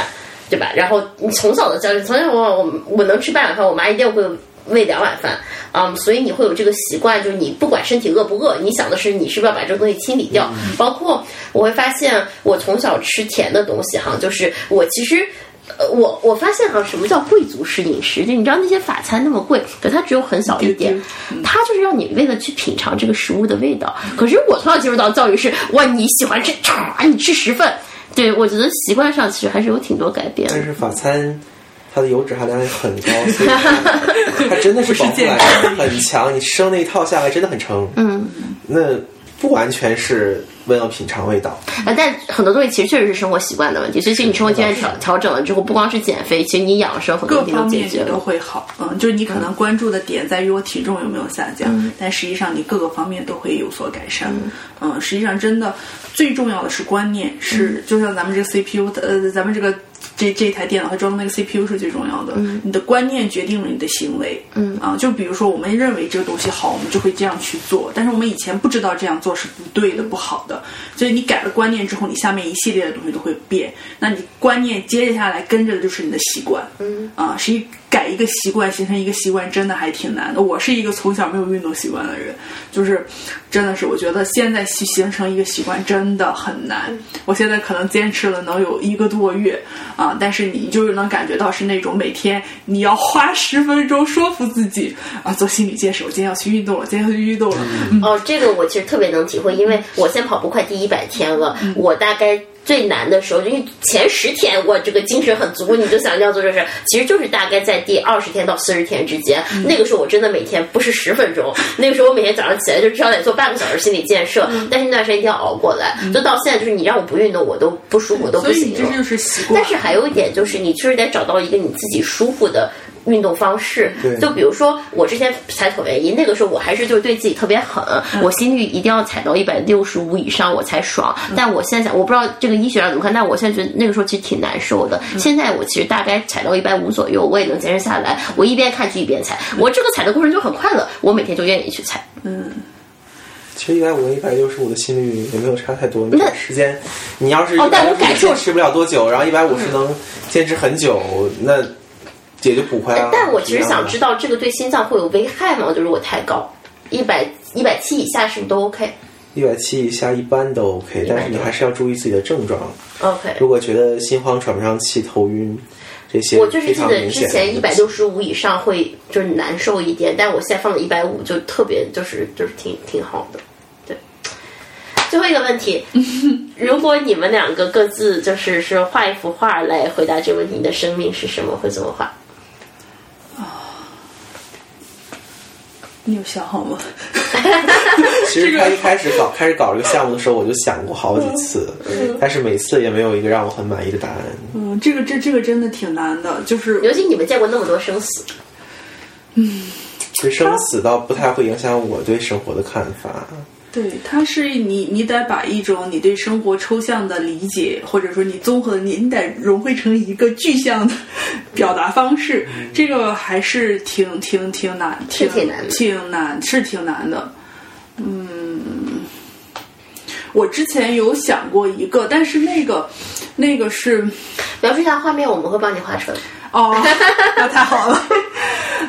对吧？然后你从小的教育，从小我我我能吃半碗饭，我妈一定会喂两碗饭，啊、所以你会有这个习惯，就是你不管身体饿不饿，你想的是你是不是要把这个东西清理掉。包括我会发现，我从小吃甜的东西哈，就是我其实。呃，我我发现哈，什么叫贵族式饮食？就你知道那些法餐那么贵，可它只有很小一点，它就是让你为了去品尝这个食物的味道。可是我从小接触到教育是，哇，你喜欢吃，唰，你吃十份。对我觉得习惯上其实还是有挺多改变但。是法餐它的油脂含量也很高，所以它 它真的是饱腹感很强。你生那一套下来真的很撑。嗯，那不完全是为了品尝味道。啊，但很多东西其实确实是生活习惯的问题。所以，其实你生活习惯调调整了之后，不光是减肥，其实你养生很多各问题都方面你都解决了。会好，嗯，就是你可能关注的点在于我体重有没有下降，嗯但实际上你各个方面都会有所改善，嗯，实际上真的最重要的是观念，嗯是就像咱们这个 CPU 的呃，咱们这个这这台电脑它装的那个 CPU 是最重要的，你的观念决定了你的行为，嗯。啊，就比如说我们认为这个东西好，我们就会这样去做，但是我们以前不知道这样做是不对的、不好的，所以你改了观念之后，你下面一系列的东西都会变，那你观念接下来跟着的就是你的习惯，嗯。啊，是一改一个习惯，形成一个习惯，真的还挺难的。我是一个从小没有运动习惯的人，就是真的是我觉得现在去形成一个习惯真的很难。我现在可能坚持了能有一个多月啊，但是你就是能感觉到是那种每天你要花十分钟说服自己啊，做心理建设，我今天要去运动了，今天要去运动了。嗯哦，这个我其实特别能体会，因为我现在跑步快第一百天了，我大概。最难的时候，因为前十天我这个精神很足，你就想要做这事，其实就是大概在第二十天到四十天之间。那个时候我真的每天不是十分钟，那个时候我每天早上起来就至少得做半个小时心理建设，但是那段时间一定要熬过来。就到现在，就是你让我不运动，我都不舒服，我都不行。这就是习惯。但是还有一点就是，你确实得找到一个你自己舒服的运动方式对。就比如说，我之前踩椭圆仪，那个时候我还是就是对自己特别狠，我心率一定要踩到一百六十五以上我才爽。但我现在想，我不知道这个医学上怎么看，但我现在觉得那个时候其实挺难受的。现在我其实大概踩到一百五左右，我也能坚持下来。我一边看剧一边踩，我这个踩的过程就很快乐，我每天就愿意去踩。嗯其实一百五跟一百六十五的心率也没有差太多。你那时间，你要是哦但我感受坚持不了多久，然后一百五十能坚持很久，那也就补回来了。但我其实想知道，这个对心脏会有危害吗？就是我太高，一百一百七以下是不是都 OK？一百七以下一般都 OK，但是你还是要注意自己的症状。OK，如果觉得心慌、喘不上气、头晕这些，我就是记得之前一百六十五以上会就是难受一点，但我现在放到一百五就特别就是就是挺挺好的。对，最后一个问题，如果你们两个各自就是是画一幅画来回答这个问题，你的生命是什么？会怎么画？你有想好吗？其实他一开始搞开始搞这个项目的时候，我就想过好几次，但是每次也没有一个让我很满意的答案。嗯，这个这这个真的挺难的，就是尤其你们见过那么多生死，其实生死倒不太会影响我对生活的看法。对，它是你，你得把一种你对生活抽象的理解，或者说你综合你，你得融汇成一个具象的表达方式。这个还是挺挺挺难，挺是挺难挺难，是挺难的。嗯，我之前有想过一个，但是那个那个是描述一下画面，我们会帮你画出来。哦，那太好了。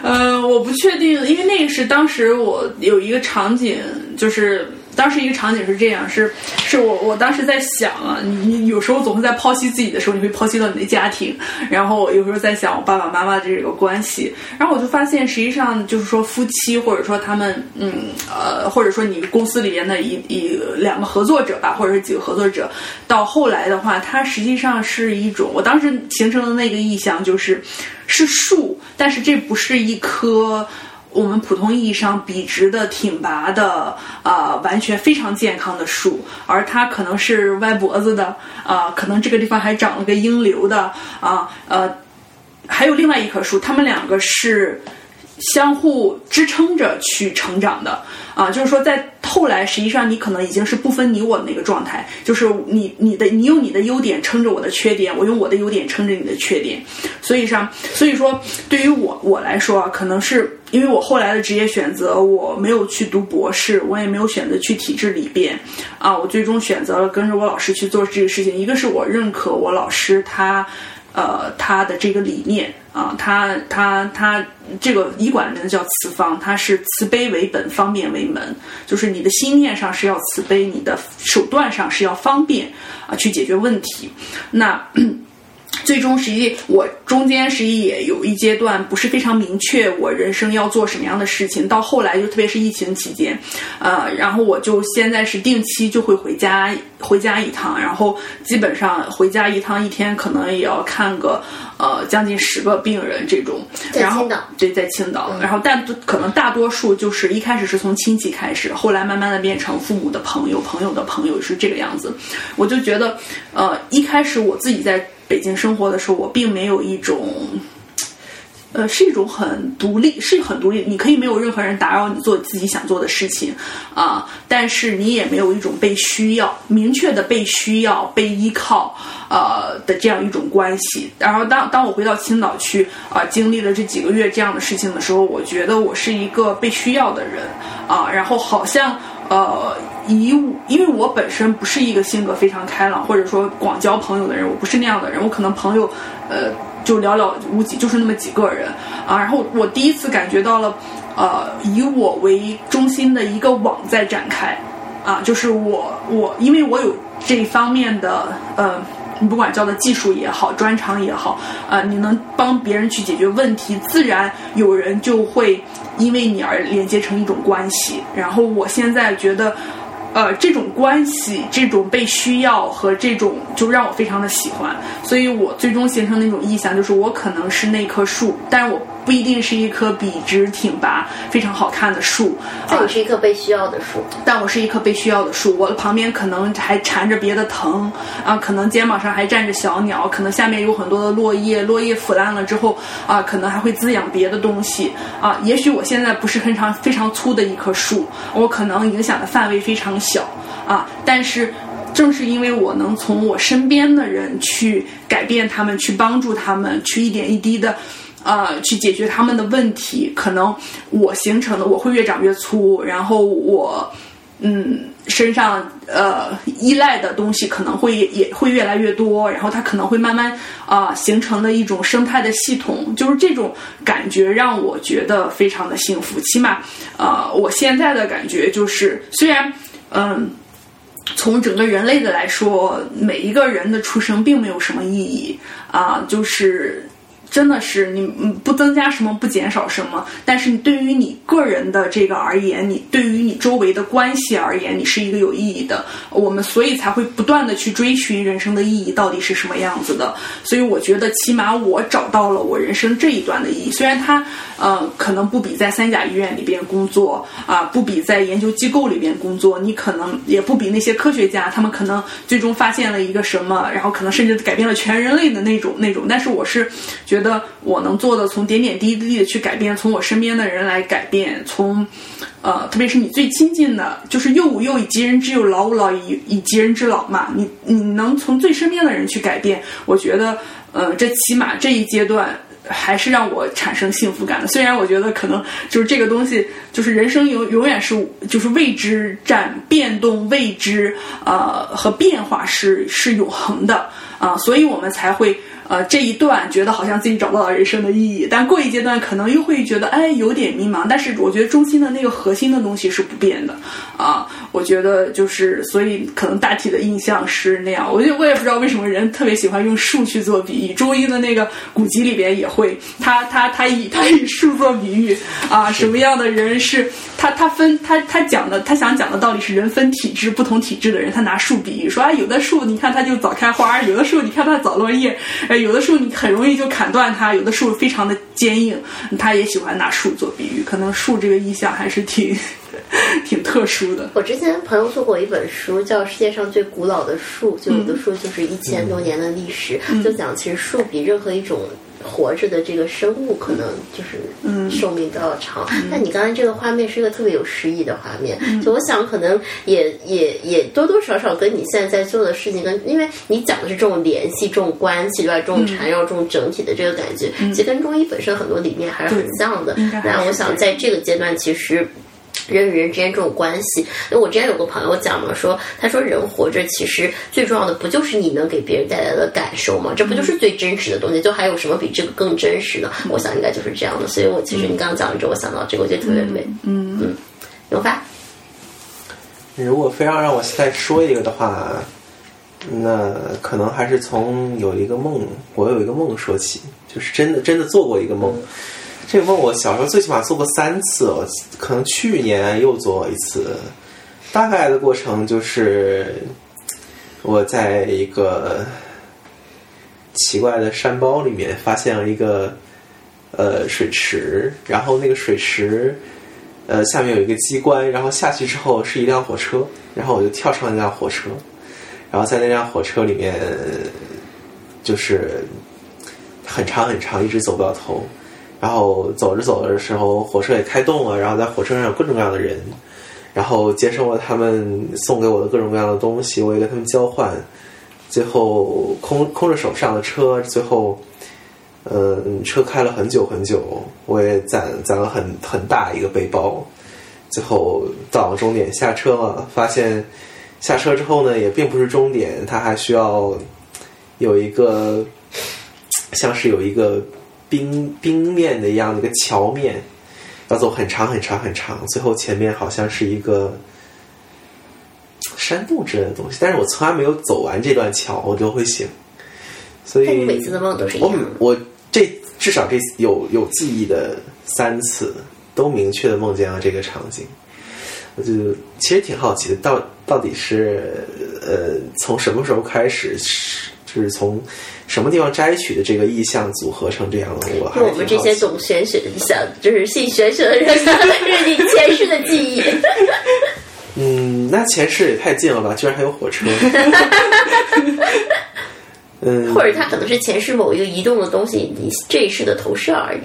呃，我不确定，因为那个是当时我有一个场景，就是当时一个场景是这样，是是我我当时在想啊，你你有时候总是在剖析自己的时候，你会剖析到你的家庭，然后有时候在想我爸爸妈妈的这个关系，然后我就发现，实际上就是说夫妻或者说他们嗯呃，或者说你公司里边的一一两个合作者吧，或者是几个合作者，到后来的话，它实际上是一种，我当时形成的那个意象就是是树，但是这不是一棵。我们普通意义上笔直的、挺拔的，啊、完全非常健康的树，而它可能是歪脖子的，啊、可能这个地方还长了个鹰瘤的，啊，呃，还有另外一棵树，它们两个是相互支撑着去成长的，啊，就是说在后来实际上你可能已经是不分你我的那个状态，就是你你的你用你的优点撑着我的缺点，我用我的优点撑着你的缺点，所以上所以说对于我我来说啊，可能是因为我后来的职业选择，我没有去读博士，我也没有选择去体制里边啊，我最终选择了跟着我老师去做这个事情。一个是我认可我老师他。呃，他的这个理念啊，他他他这个医馆名字叫慈方，它是慈悲为本，方便为门，就是你的心念上是要慈悲，你的手段上是要方便啊，去解决问题。那。最终，实际我中间实际也有一阶段不是非常明确，我人生要做什么样的事情。到后来，就特别是疫情期间，呃，然后我就现在是定期就会回家回家一趟，然后基本上回家一趟，一天可能也要看个呃将近十个病人这种。在青岛，对，在青岛。然后但可能大多数就是一开始是从亲戚开始，后来慢慢的变成父母的朋友、朋友的朋友是这个样子。我就觉得，呃，一开始我自己在。北京生活的时候，我并没有一种，呃，是一种很独立，是很独立。你可以没有任何人打扰你做自己想做的事情，啊，但是你也没有一种被需要、明确的被需要、被依靠，呃的这样一种关系。然后当当我回到青岛去啊，经历了这几个月这样的事情的时候，我觉得我是一个被需要的人啊，然后好像。呃，以因为我本身不是一个性格非常开朗或者说广交朋友的人，我不是那样的人，我可能朋友，呃，就寥寥无几，就是那么几个人啊。然后我第一次感觉到了，呃，以我为中心的一个网在展开，啊，就是我我因为我有这方面的呃。你不管教的技术也好，专长也好，呃，你能帮别人去解决问题，自然有人就会因为你而连接成一种关系。然后我现在觉得，呃，这种关系，这种被需要和这种，就让我非常的喜欢。所以我最终形成那种意向，就是我可能是那棵树，但是我。不一定是一棵笔直挺拔、非常好看的树，但我是一棵被需要的树。但我是一棵被需要的树，我的旁边可能还缠着别的藤啊，可能肩膀上还站着小鸟，可能下面有很多的落叶，落叶腐烂了之后啊，可能还会滋养别的东西啊。也许我现在不是很长、非常粗的一棵树，我可能影响的范围非常小啊，但是正是因为我能从我身边的人去改变他们，去帮助他们，去一点一滴的。呃，去解决他们的问题，可能我形成的我会越长越粗，然后我，嗯，身上呃依赖的东西可能会也会越来越多，然后它可能会慢慢啊形成的一种生态的系统，就是这种感觉让我觉得非常的幸福。起码，呃，我现在的感觉就是，虽然，嗯，从整个人类的来说，每一个人的出生并没有什么意义啊，就是。真的是你不增加什么，不减少什么，但是你对于你个人的这个而言，你对于你周围的关系而言，你是一个有意义的。我们所以才会不断的去追寻人生的意义到底是什么样子的。所以我觉得，起码我找到了我人生这一段的意义。虽然它，呃，可能不比在三甲医院里边工作啊，不比在研究机构里边工作，你可能也不比那些科学家，他们可能最终发现了一个什么，然后可能甚至改变了全人类的那种那种。但是我是觉。觉得我能做的，从点点滴滴的去改变，从我身边的人来改变，从，呃，特别是你最亲近的，就是幼吾幼以及人之幼，老吾老以以及人之老嘛。你你能从最身边的人去改变，我觉得，呃，这起码这一阶段还是让我产生幸福感的。虽然我觉得可能就是这个东西，就是人生永永远是就是未知战、变动、未知，呃，和变化是是永恒的啊，所以我们才会。呃，这一段觉得好像自己找到了人生的意义，但过一阶段可能又会觉得，哎，有点迷茫。但是我觉得中心的那个核心的东西是不变的，啊，我觉得就是，所以可能大体的印象是那样。我就我也不知道为什么人特别喜欢用树去做比喻，中医的那个古籍里边也会，他他他以他以树做比喻，啊，什么样的人是他他分他他讲的他想讲的道理是人分体质，不同体质的人他拿树比喻，说啊，有的树你看它就早开花，有的树你看它早落叶，有的树你很容易就砍断它，有的树非常的坚硬，他也喜欢拿树做比喻，可能树这个意象还是挺 挺特殊的。我之前朋友做过一本书，叫《世界上最古老的树》，就有的树就是一千多年的历史，就讲其实树比任何一种。活着的这个生物可能就是寿命都要长。但你刚才这个画面是一个特别有诗意的画面，就我想可能也也也多多少少跟你现在在做的事情跟，因为你讲的是这种联系、这种关系对吧？这种缠绕、这种整体的这个感觉，其实跟中医本身很多理念还是很像的。那我想在这个阶段，其实。人与人之间这种关系，那我之前有个朋友讲嘛，说他说人活着其实最重要的不就是你能给别人带来的感受吗？这不就是最真实的东西？就还有什么比这个更真实的？我想应该就是这样的。所以我其实你刚刚讲完之后，我想到这个，我觉得特别美。嗯嗯，永发，如果非要让我再说一个的话，那可能还是从有一个梦，我有一个梦说起，就是真的真的做过一个梦。这个梦我小时候最起码做过三次，我可能去年又做一次。大概的过程就是我在一个奇怪的山包里面发现了一个呃水池，然后那个水池呃下面有一个机关，然后下去之后是一辆火车，然后我就跳上那辆火车，然后在那辆火车里面就是很长很长，一直走不到头。然后走着走着的时候，火车也开动了，然后在火车上有各种各样的人，然后接受了他们送给我的各种各样的东西，我也跟他们交换，最后空空着手上了车，最后，呃，车开了很久很久，我也攒攒了很很大一个背包，最后到了终点下车了，发现下车之后呢，也并不是终点，它还需要有一个像是有一个。冰冰面的一样的一个桥面，要走很长很长很长，最后前面好像是一个山洞之类的东西，但是我从来没有走完这段桥，我就会醒。所以每次的梦都是一样。我我这至少这有有记忆的三次，都明确的梦见了这个场景。我就其实挺好奇的，到到底是呃从什么时候开始是。就是从什么地方摘取的这个意象组合成这样的？我我们这些懂玄学的，想就是信玄学的人，认定前世的记忆。嗯，那前世也太近了吧？居然还有火车。嗯，或者它可能是前世某一个移动的东西，你这一世的投射而已。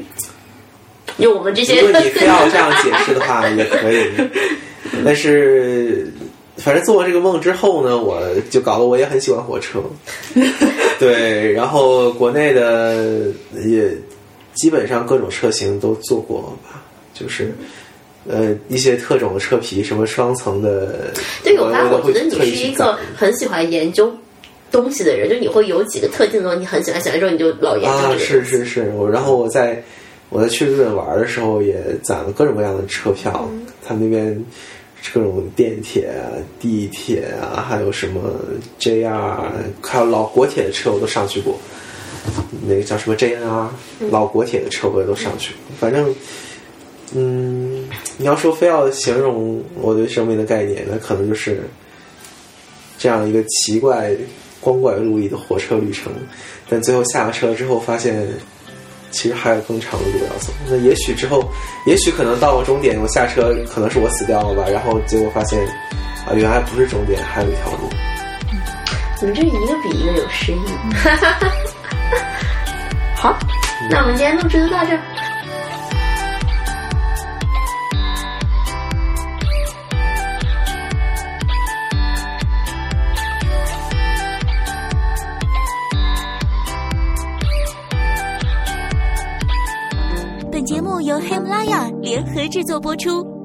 用我们这些，如果你非要这样解释的话，也可以。但是。反正做完这个梦之后呢，我就搞得我也很喜欢火车，对，然后国内的也基本上各种车型都做过吧，就是呃一些特种的车皮，什么双层的。对，我发，我觉得你是一个很喜欢研究东西的人，就你会有几个特定的东西你很喜欢，喜欢之后你就老研究。啊，是是是，我然后我在我在去日本玩的时候也攒了各种各样的车票，他们那边。各种电铁啊、地铁啊，还有什么 JR，还有老国铁的车我都上去过。那个叫什么 JR，老国铁的车我也都上去过。反正，嗯，你要说非要形容我对生命的概念，那可能就是这样一个奇怪、光怪陆离的火车旅程。但最后下了车之后，发现。其实还有更长的路要走，那也许之后，也许可能到了终点，我下车可能是我死掉了吧，然后结果发现，啊，原来不是终点，还有一条路。你们这一个比一个有诗意。好，那我们今天录制就到这。节目由黑姆拉雅联合制作播出。